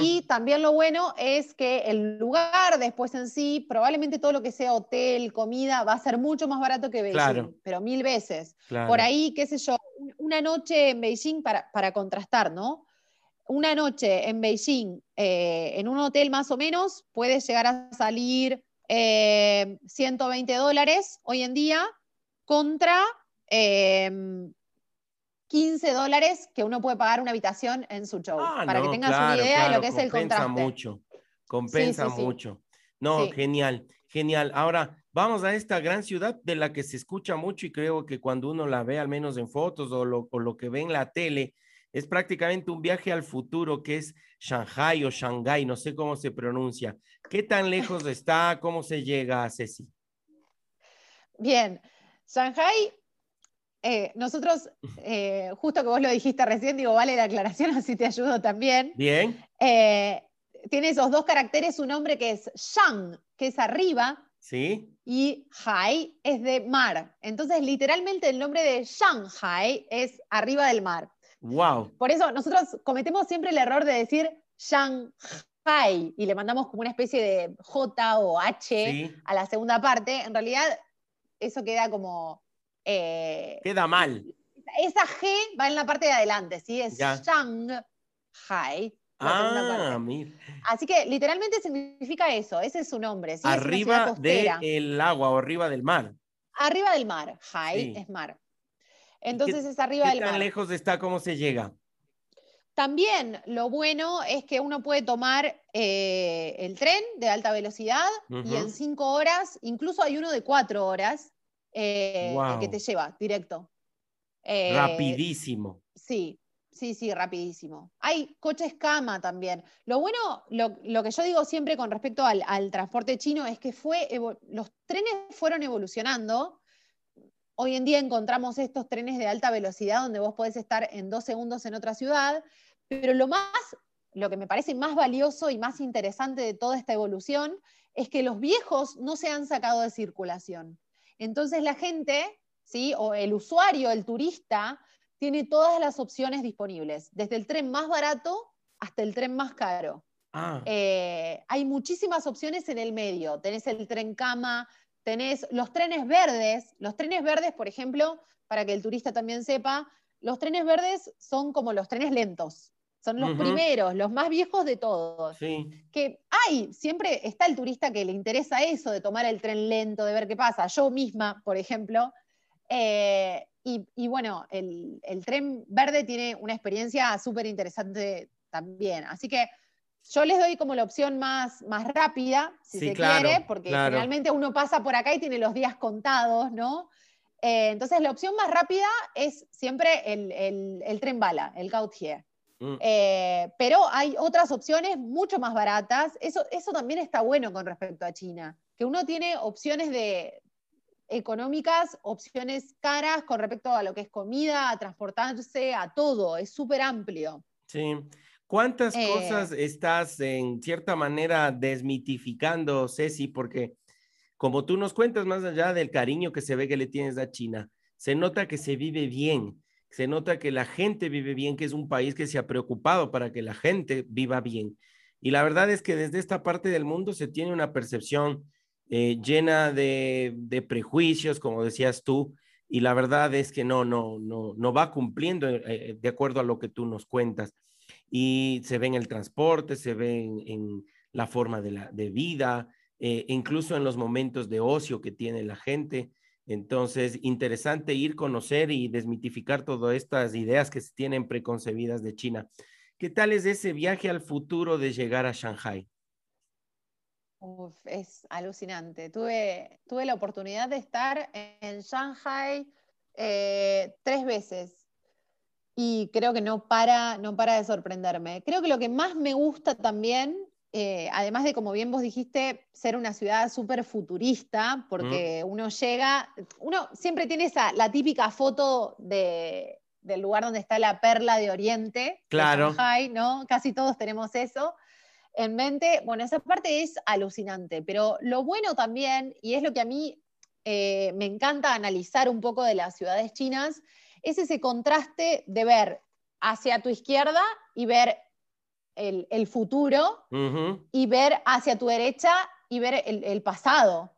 Y también lo bueno es que el lugar después en sí, probablemente todo lo que sea hotel, comida, va a ser mucho más barato que Beijing, pero mil veces. Por ahí, qué sé yo, una noche en Beijing para, para contrastar, ¿no? Una noche en Beijing, eh, en un hotel más o menos, puede llegar a salir 120 eh, dólares hoy en día contra eh, 15 dólares que uno puede pagar una habitación en su show. Ah, para que tengas una idea de lo que es el contraste. Compensa mucho, compensa mucho. No, genial, genial. Ahora, vamos a esta gran ciudad de la que se escucha mucho y creo que cuando uno la ve, al menos en fotos o lo, o lo que ve en la tele, es prácticamente un viaje al futuro que es Shanghai o Shanghai, no sé cómo se pronuncia. ¿Qué tan lejos está? ¿Cómo se llega a Ceci? Bien, Shanghai eh, nosotros, eh, justo que vos lo dijiste recién, digo, vale la aclaración, así te ayudo también. Bien. Eh, tiene esos dos caracteres, un nombre que es Shang, que es arriba. Sí. Y Hai es de mar. Entonces, literalmente el nombre de Shanghai es arriba del mar. Wow. Por eso nosotros cometemos siempre el error de decir Shanghai y le mandamos como una especie de J o H a la segunda parte. En realidad, eso queda como eh, Queda mal. Esa G va en la parte de adelante, ¿sí? Es Shanghai. Ah, Así que literalmente significa eso, ese es su nombre. ¿sí? Arriba del agua o arriba del mar. Arriba del mar, Hai es mar. Entonces es arriba del mar. ¿Qué tan lejos está? ¿Cómo se llega? También lo bueno es que uno puede tomar eh, el tren de alta velocidad y en cinco horas, incluso hay uno de cuatro horas, eh, que te lleva directo. Eh, rapidísimo. Sí, sí, sí, rapidísimo. Hay coches cama también. Lo bueno, lo, que yo digo siempre con respecto al, transporte chino es que fue, los trenes fueron evolucionando. Hoy en día encontramos estos trenes de alta velocidad donde vos podés estar en dos segundos en otra ciudad, pero lo más, lo que me parece más valioso y más interesante de toda esta evolución es que los viejos no se han sacado de circulación. Entonces la gente, ¿sí? o el usuario, el turista, tiene todas las opciones disponibles, desde el tren más barato hasta el tren más caro. Ah. Eh, hay muchísimas opciones en el medio. Tenés el tren cama, tenés los trenes verdes. Los trenes verdes, por ejemplo, para que el turista también sepa, los trenes verdes son como los trenes lentos. Son los primeros, los más viejos de todos. Que hay, siempre está el turista que le interesa eso, de tomar el tren lento, de ver qué pasa. Yo misma, por ejemplo. Eh, y, bueno, el, tren verde tiene una experiencia súper interesante también. Así que yo les doy como la opción más, más rápida, si se quiere, porque generalmente uno pasa por acá y tiene los días contados, ¿no? Eh, entonces la opción más rápida es siempre el, tren bala, el Gautier. Mm. Eh, pero hay otras opciones mucho más baratas. Eso, eso también está bueno con respecto a China, que uno tiene opciones de, económicas, opciones caras con respecto a lo que es comida, a transportarse, a todo. Es súper amplio. Sí. ¿Cuántas eh, cosas estás en cierta manera desmitificando, Ceci? Porque como tú nos cuentas, más allá del cariño que se ve que le tienes a China, se nota que se vive bien, se nota que la gente vive bien, que es un país que se ha preocupado para que la gente viva bien. Y la verdad es que desde esta parte del mundo se tiene una percepción eh, llena de, prejuicios, como decías tú, y la verdad es que no, no, no, no va cumpliendo eh, de acuerdo a lo que tú nos cuentas. Y se ve en el transporte, se ve en, la forma de, la, de vida, eh, incluso en los momentos de ocio que tiene la gente. Entonces, interesante ir, conocer y desmitificar todas estas ideas que se tienen preconcebidas de China. ¿Qué tal es ese viaje al futuro de llegar a Shanghai? es alucinante. Tuve, tuve la oportunidad de estar en Shanghai eh, tres veces y creo que no para, no para de sorprenderme. Creo que lo que más me gusta también, eh, además de, como bien vos dijiste, ser una ciudad súper futurista, porque uno llega, uno siempre tiene esa, la típica foto de, del lugar donde está la perla de Oriente, claro. Shanghai, ¿no? Casi todos tenemos eso en mente, bueno, esa parte es alucinante, pero lo bueno también, y es lo que a mí eh, me encanta analizar un poco de las ciudades chinas, es ese contraste de ver hacia tu izquierda y ver el, futuro y ver hacia tu derecha y ver el, pasado.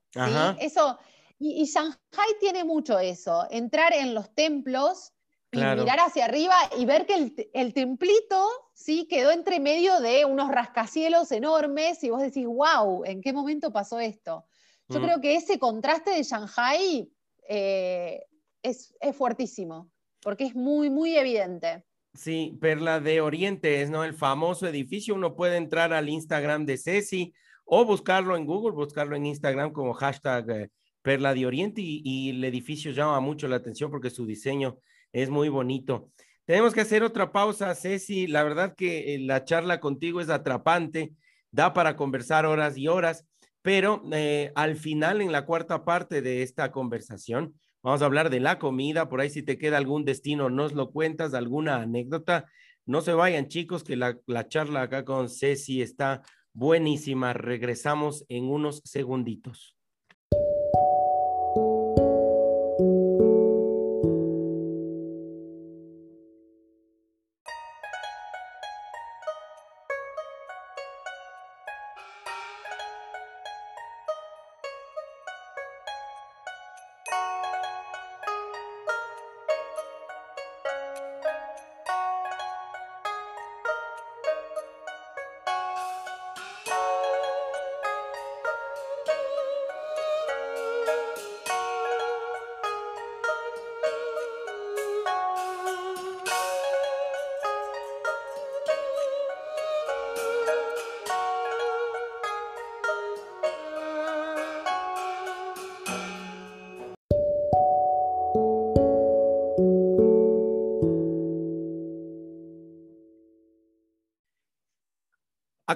Eso, y, y, Shanghai tiene mucho eso, entrar en los templos y mirar hacia arriba y ver que el, templito sí quedó entre medio de unos rascacielos enormes y vos decís, wow, ¿en qué momento pasó esto? Yo mm. creo que ese contraste de Shanghai eh, es, fuertísimo, porque es muy, muy evidente. Sí, Perla de Oriente es ¿no? el famoso edificio. Uno puede entrar al Instagram de Ceci o buscarlo en Google, buscarlo en Instagram como hashtag eh, Perla de Oriente y, el edificio llama mucho la atención porque su diseño es muy bonito. Tenemos que hacer otra pausa, Ceci. La verdad que eh, la charla contigo es atrapante, da para conversar horas y horas, pero eh, al final, en la cuarta parte de esta conversación, vamos a hablar de la comida. Por ahí, si te queda algún destino, nos lo cuentas, alguna anécdota. No se vayan, chicos, que la, la charla acá con Ceci está buenísima. Regresamos en unos segunditos.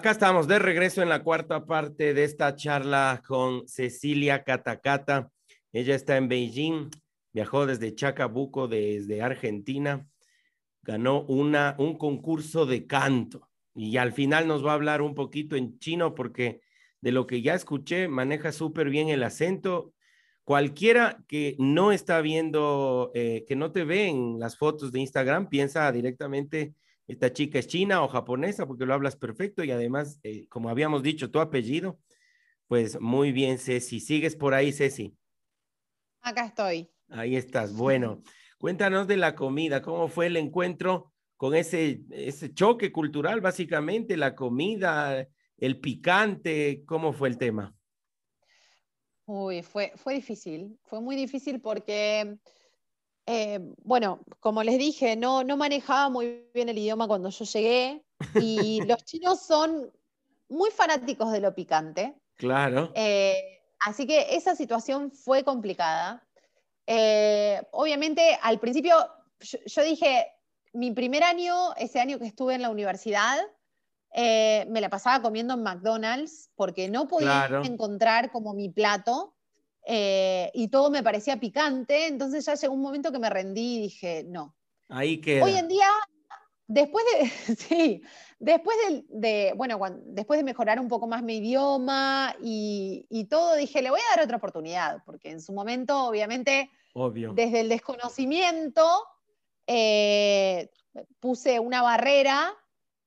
Acá estamos de regreso en la cuarta parte de esta charla con Cecilia Catacata. Ella está en Beijing, viajó desde Chacabuco, desde Argentina, ganó una, un concurso de canto y al final nos va a hablar un poquito en chino porque de lo que ya escuché, maneja súper bien el acento. Cualquiera que no está viendo, eh, que no te ve en las fotos de Instagram, piensa directamente esta chica es china o japonesa porque lo hablas perfecto y además, eh, como habíamos dicho, tu apellido, pues muy bien, Ceci. ¿Sigues por ahí, Ceci? Acá estoy. Ahí estás. Bueno, cuéntanos de la comida, ¿cómo fue el encuentro con ese, ese choque cultural, básicamente, la comida, el picante, ¿cómo fue el tema? Uy, fue, fue difícil, fue muy difícil porque eh, bueno, como les dije, no, no manejaba muy bien el idioma cuando yo llegué y los chinos son muy fanáticos de lo picante. Claro. Eh, así que esa situación fue complicada. Eh, obviamente, al principio yo, dije, mi primer año, ese año que estuve en la universidad, me la pasaba comiendo en McDonald's porque no podía encontrar como mi plato. Eh, y todo me parecía picante, entonces ya llegó un momento que me rendí y dije, no. Ahí queda. Hoy en día, después de, sí, después de, bueno, después de mejorar un poco más mi idioma y, todo, dije, le voy a dar otra oportunidad, porque en su momento, obviamente, Obvio. desde el desconocimiento, eh, puse una barrera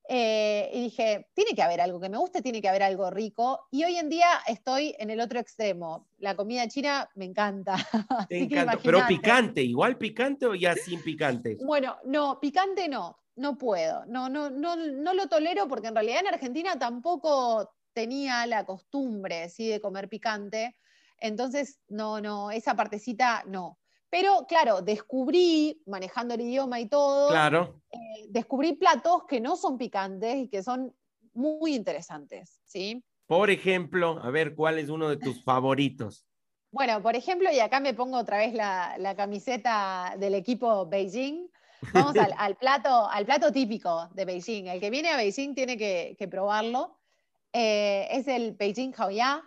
eh, y dije, tiene que haber algo que me guste, tiene que haber algo rico. Y hoy en día estoy en el otro extremo. La comida china me encanta. Pero picante, igual picante o ya sin picante. Bueno, no, picante no, no puedo. No, no, no, no lo tolero porque en realidad en Argentina tampoco tenía la costumbre ¿sí? de comer picante. Entonces, no, no, esa partecita no. Pero claro, descubrí, manejando el idioma y todo, claro. Eh, descubrí platos que no son picantes y que son muy interesantes, ¿sí? Por ejemplo, a ver, ¿cuál es uno de tus favoritos? Bueno, por ejemplo, y acá me pongo otra vez la, camiseta del equipo Beijing. Vamos al, plato, al plato típico de Beijing. El que viene a Beijing tiene que, probarlo. Eh, es el Beijing Haoya,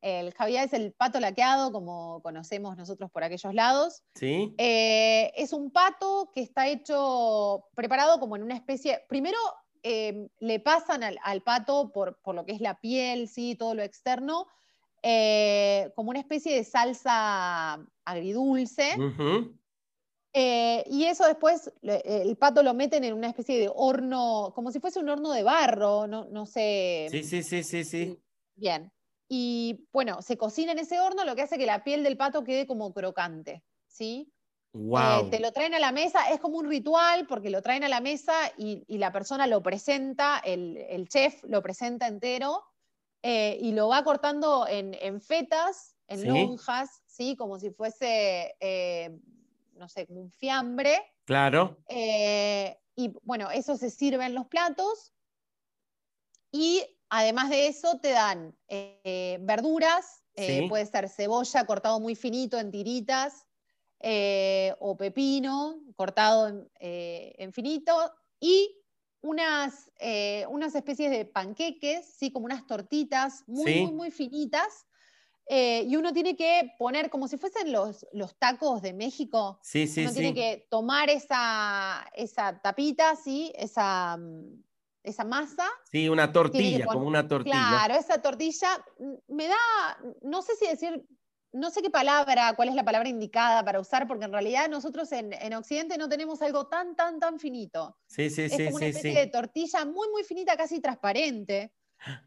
el javier es el pato laqueado, como conocemos nosotros por aquellos lados. Sí. Eh, es un pato que está hecho, preparado como en una especie. Primero eh, le pasan al, pato por, lo que es la piel, ¿sí? todo lo externo, eh, como una especie de salsa agridulce. y eso después el pato lo meten en una especie de horno, como si fuese un horno de barro, no, no sé. Sí, sí, sí, sí, sí. Bien y bueno, se cocina en ese horno, lo que hace que la piel del pato quede como crocante, ¿sí? Wow. Eh, te lo traen a la mesa, es como un ritual porque lo traen a la mesa y, la persona lo presenta, el, chef lo presenta entero eh, y lo va cortando en, fetas, en lonjas, ¿sí? Como si fuese, eh, no sé, como un fiambre. Claro. y bueno, eso se sirve en los platos y Además de eso, te dan eh, verduras, eh, puede ser cebolla cortado muy finito en tiritas, eh, o pepino cortado en, finito, y unas, unas especies de panqueques, ¿sí? como unas tortitas muy, muy, muy finitas. y uno tiene que poner, como si fuesen los, los tacos de México, sí, sí, uno tiene que tomar esa, esa tapita, ¿sí? esa, mm, esa masa. Sí, una tortilla, como una tortilla. Claro, esa tortilla mm, me da, no sé si decir, no sé qué palabra, cuál es la palabra indicada para usar, porque en realidad nosotros en, Occidente no tenemos algo tan, tan, tan finito. Sí, sí, es sí. Como una especie de tortilla muy, muy finita, casi transparente.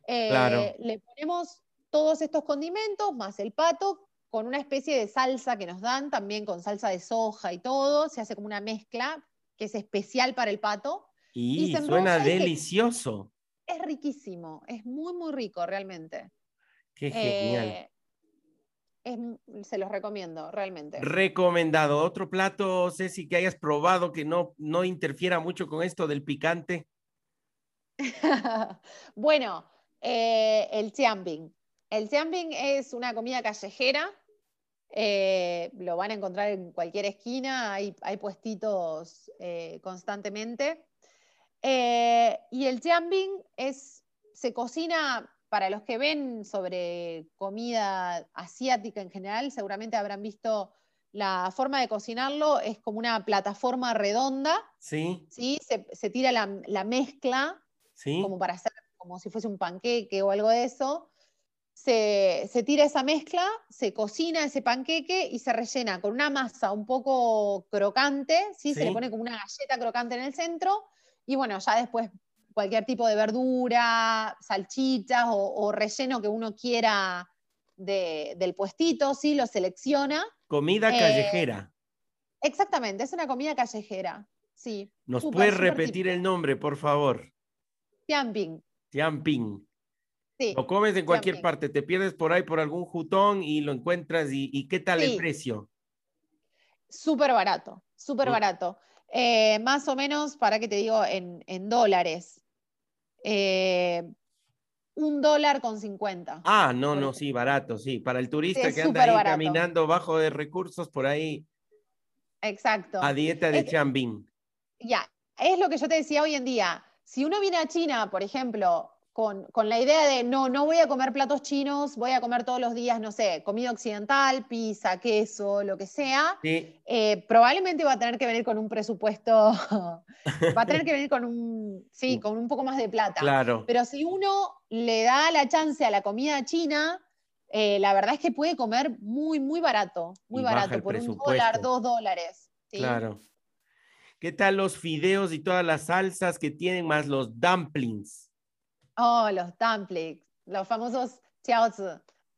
claro. Eh, le ponemos todos estos condimentos, más el pato, con una especie de salsa que nos dan, también con salsa de soja y todo, se hace como una mezcla que es especial para el pato. Y, suena delicioso. Es riquísimo, es muy, muy rico realmente. Qué genial. Eh, se los recomiendo, realmente. Recomendado. Otro plato, Ceci, que hayas probado que no, no interfiera mucho con esto del picante. bueno, eh, el chiamping. El chiamping es una comida callejera. Eh, lo van a encontrar en cualquier esquina, hay, hay puestitos constantemente. Eh, y el jambing es, se cocina, para los que ven sobre comida asiática en general, seguramente habrán visto la forma de cocinarlo, es como una plataforma redonda. Sí. ¿sí? Se, tira la, mezcla, ¿Sí? como para hacer como si fuese un panqueque o algo de eso. Se, tira esa mezcla, se cocina ese panqueque y se rellena con una masa un poco crocante, ¿sí? se le pone como una galleta crocante en el centro y bueno, ya después cualquier tipo de verdura, salchichas o, relleno que uno quiera del puestito, ¿sí? Lo selecciona. Comida eh, callejera. Exactamente, es una comida callejera, sí. ¿Nos puedes repetir el nombre, por favor? Tianping. Tianping. Sí. Lo comes en cualquier parte, te pierdes por ahí por algún jutón y lo encuentras. ¿Y, qué tal el precio? Súper barato, súper barato. Eh, más o menos, para que te digo, en, dólares. Eh, un dólar con cincuenta. Ah, no, no, sí, barato, sí. Para el turista que anda ahí caminando bajo de recursos por ahí. Exacto. A dieta de chambín. Ya, es lo que yo te decía hoy en día. Si uno viene a China, por ejemplo, con, la idea de no, no voy a comer platos chinos, voy a comer todos los días, no sé, comida occidental, pizza, queso, lo que sea, eh, probablemente va a tener que venir con un presupuesto, va a tener que venir con un, sí, con un poco más de plata. Claro. Pero si uno le da la chance a la comida china, eh, la verdad es que puede comer muy, muy barato, muy barato, por un dólar, dos dólares. Claro. ¿Qué tal los fideos y todas las salsas que tienen más los dumplings? Oh, los dumplings, los famosos xiaozi.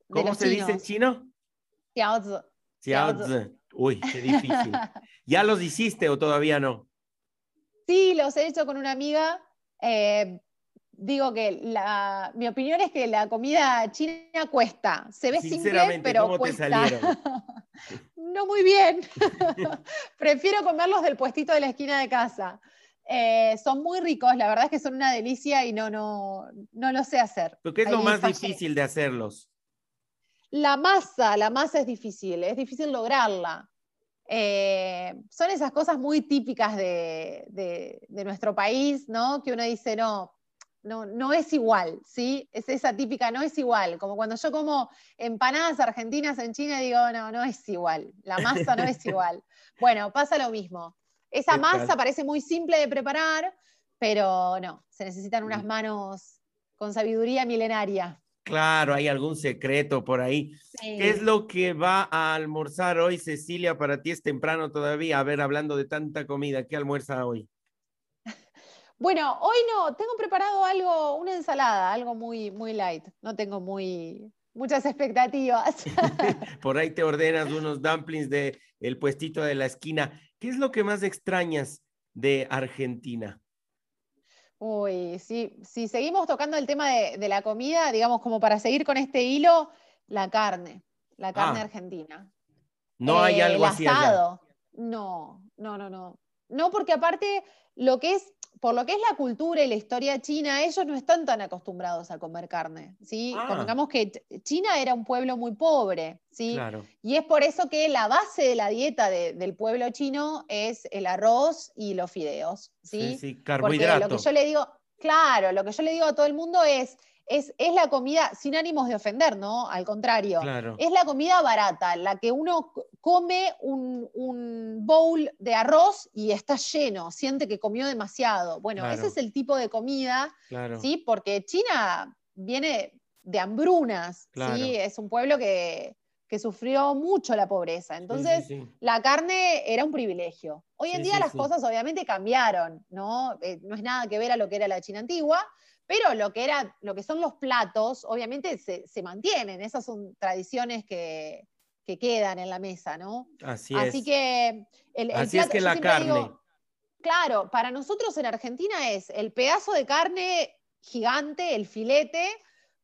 ¿Cómo se dice en chino? Xiaozi. Xiaozi. Uy, qué difícil. ¿Ya los hiciste o todavía no? Sí, los he hecho con una amiga. Eh, digo que la, mi opinión es que la comida china cuesta. Se ve simple, pero ¿cómo cuesta. Te salieron? no muy bien. Prefiero comerlos del puestito de la esquina de casa. Eh, son muy ricos, la verdad es que son una delicia y no, no, no lo sé hacer. ¿Qué es lo más difícil de hacerlos? La masa, la masa es difícil, es difícil lograrla. Eh, son esas cosas muy típicas de, de, nuestro país, ¿no? Que uno dice, no, no, no es igual, ¿sí? Es esa típica, no es igual. Como cuando yo como empanadas argentinas en China, digo, no, no es igual. La masa no es igual. Bueno, pasa lo mismo. Esa masa parece muy simple de preparar, pero no, se necesitan unas mm. manos con sabiduría milenaria. Claro, hay algún secreto por ahí. ¿Qué es lo que va a almorzar hoy, Cecilia? Para ti es temprano todavía. A ver, hablando de tanta comida, ¿qué almuerza hoy? Bueno, hoy no, tengo preparado algo, una ensalada, algo muy, muy light. No tengo muy, muchas expectativas. Por ahí te ordenas unos dumplings de el puestito de la esquina. ¿Qué es lo que más extrañas de Argentina? Uy, sí, si seguimos tocando el tema de, la comida, digamos, como para seguir con este hilo, la carne, la carne ah. argentina. No hay eh, algo así asado. No, no, no, no. No, porque aparte lo que es por lo que es la cultura y la historia china, ellos no están tan acostumbrados a comer carne, ¿sí? Ah. que China era un pueblo muy pobre, ¿sí? Y es por eso que la base de la dieta del pueblo chino es el arroz y los fideos, ¿sí? Sí, sí, carbohidrato. Porque lo que yo le digo, claro, lo que yo le digo a todo el mundo es, es, la comida, sin ánimos de ofender, ¿no? Al contrario, es la comida barata, la que uno come un, bowl de arroz y está lleno, siente que comió demasiado. Bueno, ese es el tipo de comida, ¿sí? Porque China viene de hambrunas, ¿sí? Es un pueblo que, sufrió mucho la pobreza. Entonces, la carne era un privilegio. Hoy en día las cosas obviamente cambiaron, ¿no? Eh, no es nada que ver a lo que era la China antigua, pero lo que, era, lo que son los platos, obviamente se, mantienen, esas son tradiciones que, quedan en la mesa, ¿no? Así, Así que el, Así es que la carne. claro, para nosotros en Argentina es el pedazo de carne gigante, el filete,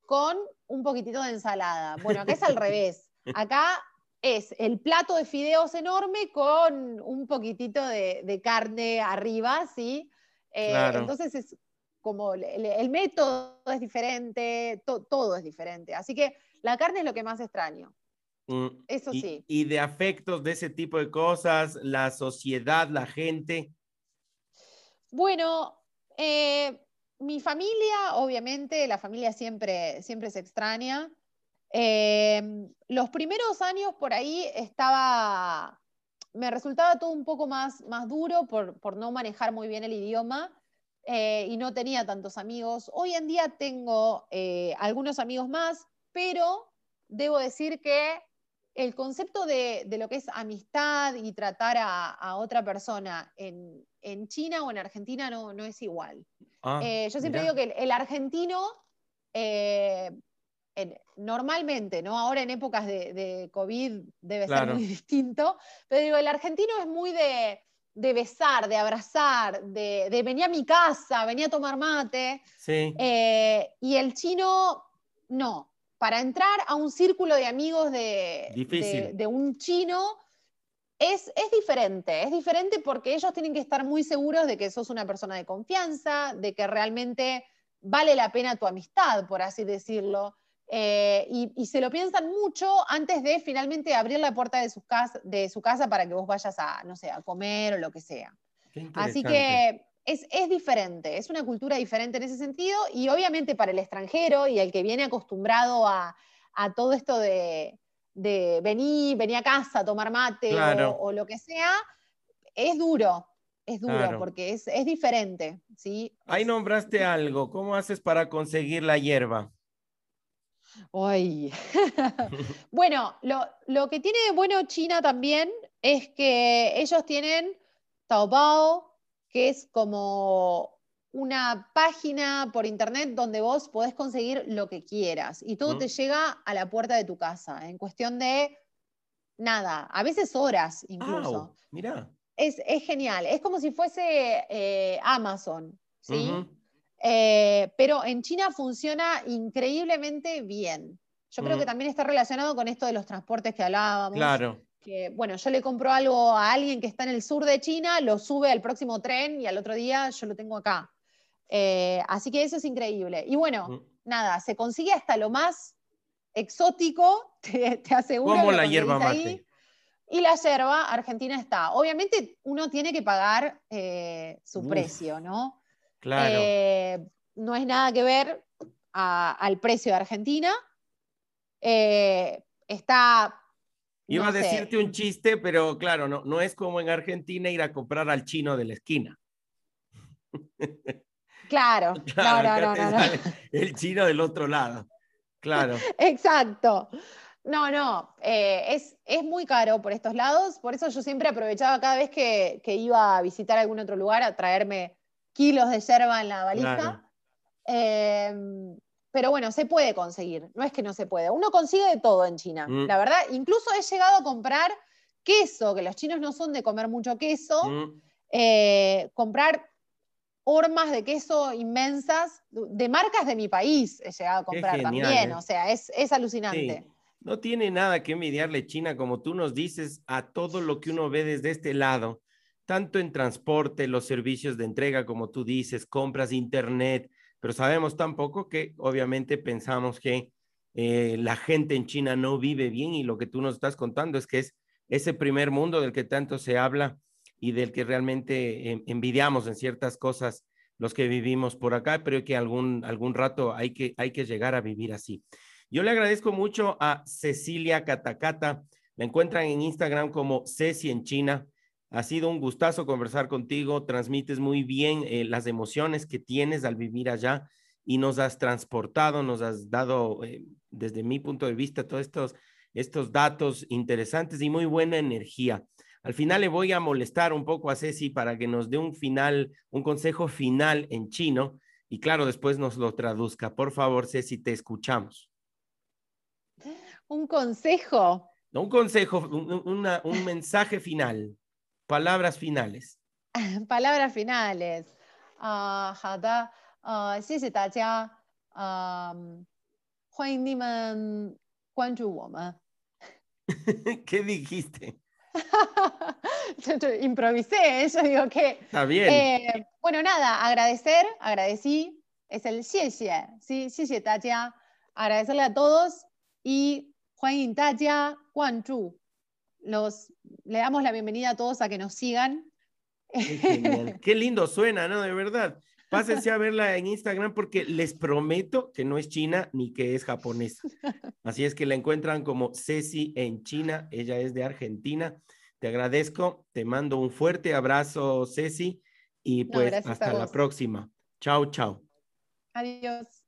con un poquitito de ensalada. Bueno, acá es al revés. Acá es el plato de fideos enorme con un poquitito de, carne arriba, ¿sí? Eh, entonces es como el, método es diferente, todo es diferente. Así que la carne es lo que más extraño. Mm, Eso sí. Y de afectos, de ese tipo de cosas, la sociedad, la gente. Bueno, eh, mi familia, obviamente, la familia siempre, siempre se extraña. Eh, los primeros años por ahí estaba, me resultaba todo un poco más, más duro por, por no manejar muy bien el idioma. Eh, y no tenía tantos amigos. Hoy en día tengo eh, algunos amigos más, pero debo decir que el concepto de, lo que es amistad y tratar a, otra persona en, China o en Argentina no, no es igual. Ah, eh, yo siempre digo que el, argentino, normalmente, ¿no? ahora en épocas de, COVID debe ser muy distinto, pero digo, el argentino es muy de de besar, de abrazar, de, de venir a mi casa, venía a tomar mate. Sí. Eh, y el chino, no. Para entrar a un círculo de amigos de, de, un chino es, es, diferente. Es diferente porque ellos tienen que estar muy seguros de que sos una persona de confianza, de que realmente vale la pena tu amistad, por así decirlo. Eh, y, se lo piensan mucho antes de finalmente abrir la puerta de su, casa, de su casa para que vos vayas a, no sé, a comer o lo que sea. Así que es, es, diferente, es una cultura diferente en ese sentido y obviamente para el extranjero y el que viene acostumbrado a, a todo esto de, de venir, venir a casa, tomar mate o, lo que sea, es duro, es duro porque es, es, diferente. ¿sí? Ahí nombraste algo, ¿cómo haces para conseguir la hierba? Ay. bueno, lo, lo, que tiene de bueno China también es que ellos tienen Taobao, que es como una página por internet donde vos podés conseguir lo que quieras y todo te llega a la puerta de tu casa en cuestión de nada, a veces horas incluso. mira. Es, genial, es como si fuese eh, Amazon, ¿sí? Eh, pero en China funciona increíblemente bien. Yo creo que también está relacionado con esto de los transportes que hablábamos. Claro. Que, bueno, yo le compro algo a alguien que está en el sur de China, lo sube al próximo tren y al otro día yo lo tengo acá. Eh, así que eso es increíble. Y bueno, mm. nada, se consigue hasta lo más exótico, te, te aseguro. Como la hierba mate. y la yerba argentina está. Obviamente uno tiene que pagar eh, su precio, ¿no? Claro. Eh, no es nada que ver al precio de Argentina. está. Iba a decirte un chiste, pero claro, no, no es como en Argentina ir a comprar al chino de la esquina. Claro, claro, no, no, no, El chino del otro lado, claro. Exacto. No, no, eh, es, es, muy caro por estos lados, por eso yo siempre aprovechaba cada vez que, iba a visitar algún otro lugar a traerme kilos de yerba en la valija. Em, pero bueno, se puede conseguir, no es que no se puede. Uno consigue de todo en China, mm. la verdad. Incluso he llegado a comprar queso, que los chinos no son de comer mucho queso, mm. eh, comprar hormas de queso inmensas de marcas de mi país he llegado a comprar también, ¿eh? o sea, es, alucinante. No tiene nada que envidiarle China, como tú nos dices, a todo lo que uno ve desde este lado, tanto en transporte, los servicios de entrega, como tú dices, compras, internet, pero sabemos tampoco que obviamente pensamos que eh, la gente en China no vive bien y lo que tú nos estás contando es que es ese primer mundo del que tanto se habla y del que realmente envidiamos en ciertas cosas los que vivimos por acá, pero que algún, algún rato hay que, hay que llegar a vivir así. Yo le agradezco mucho a Cecilia Catacata. La encuentran en Instagram como Ceci en China. Ha sido un gustazo conversar contigo. Transmites muy bien eh, las emociones que tienes al vivir allá y nos has transportado, nos has dado, eh, desde mi punto de vista, todos estos, estos datos interesantes y muy buena energía. Al final le voy a molestar un poco a Ceci para que nos dé un final, un consejo final en chino y claro, después nos lo traduzca. Por favor, Ceci, te escuchamos. Un consejo. No, un consejo, un, mensaje final, palabras finales. palabras finales. Uh, ¿Qué dijiste? improvisé, yo digo que... Está bien. Eh, bueno, nada, agradecer, agradecí, es el xie ¿sí? xie Taja, agradecerle a todos y Juan Chu. Los, le damos la bienvenida a todos a que nos sigan. Qué, lindo suena, ¿no? De verdad. Pásense a verla en Instagram porque les prometo que no es china ni que es japonesa. Así es que la encuentran como Ceci en China. Ella es de Argentina. Te agradezco. Te mando un fuerte abrazo, Ceci. Y pues hasta la próxima. Chao, chao. Adiós.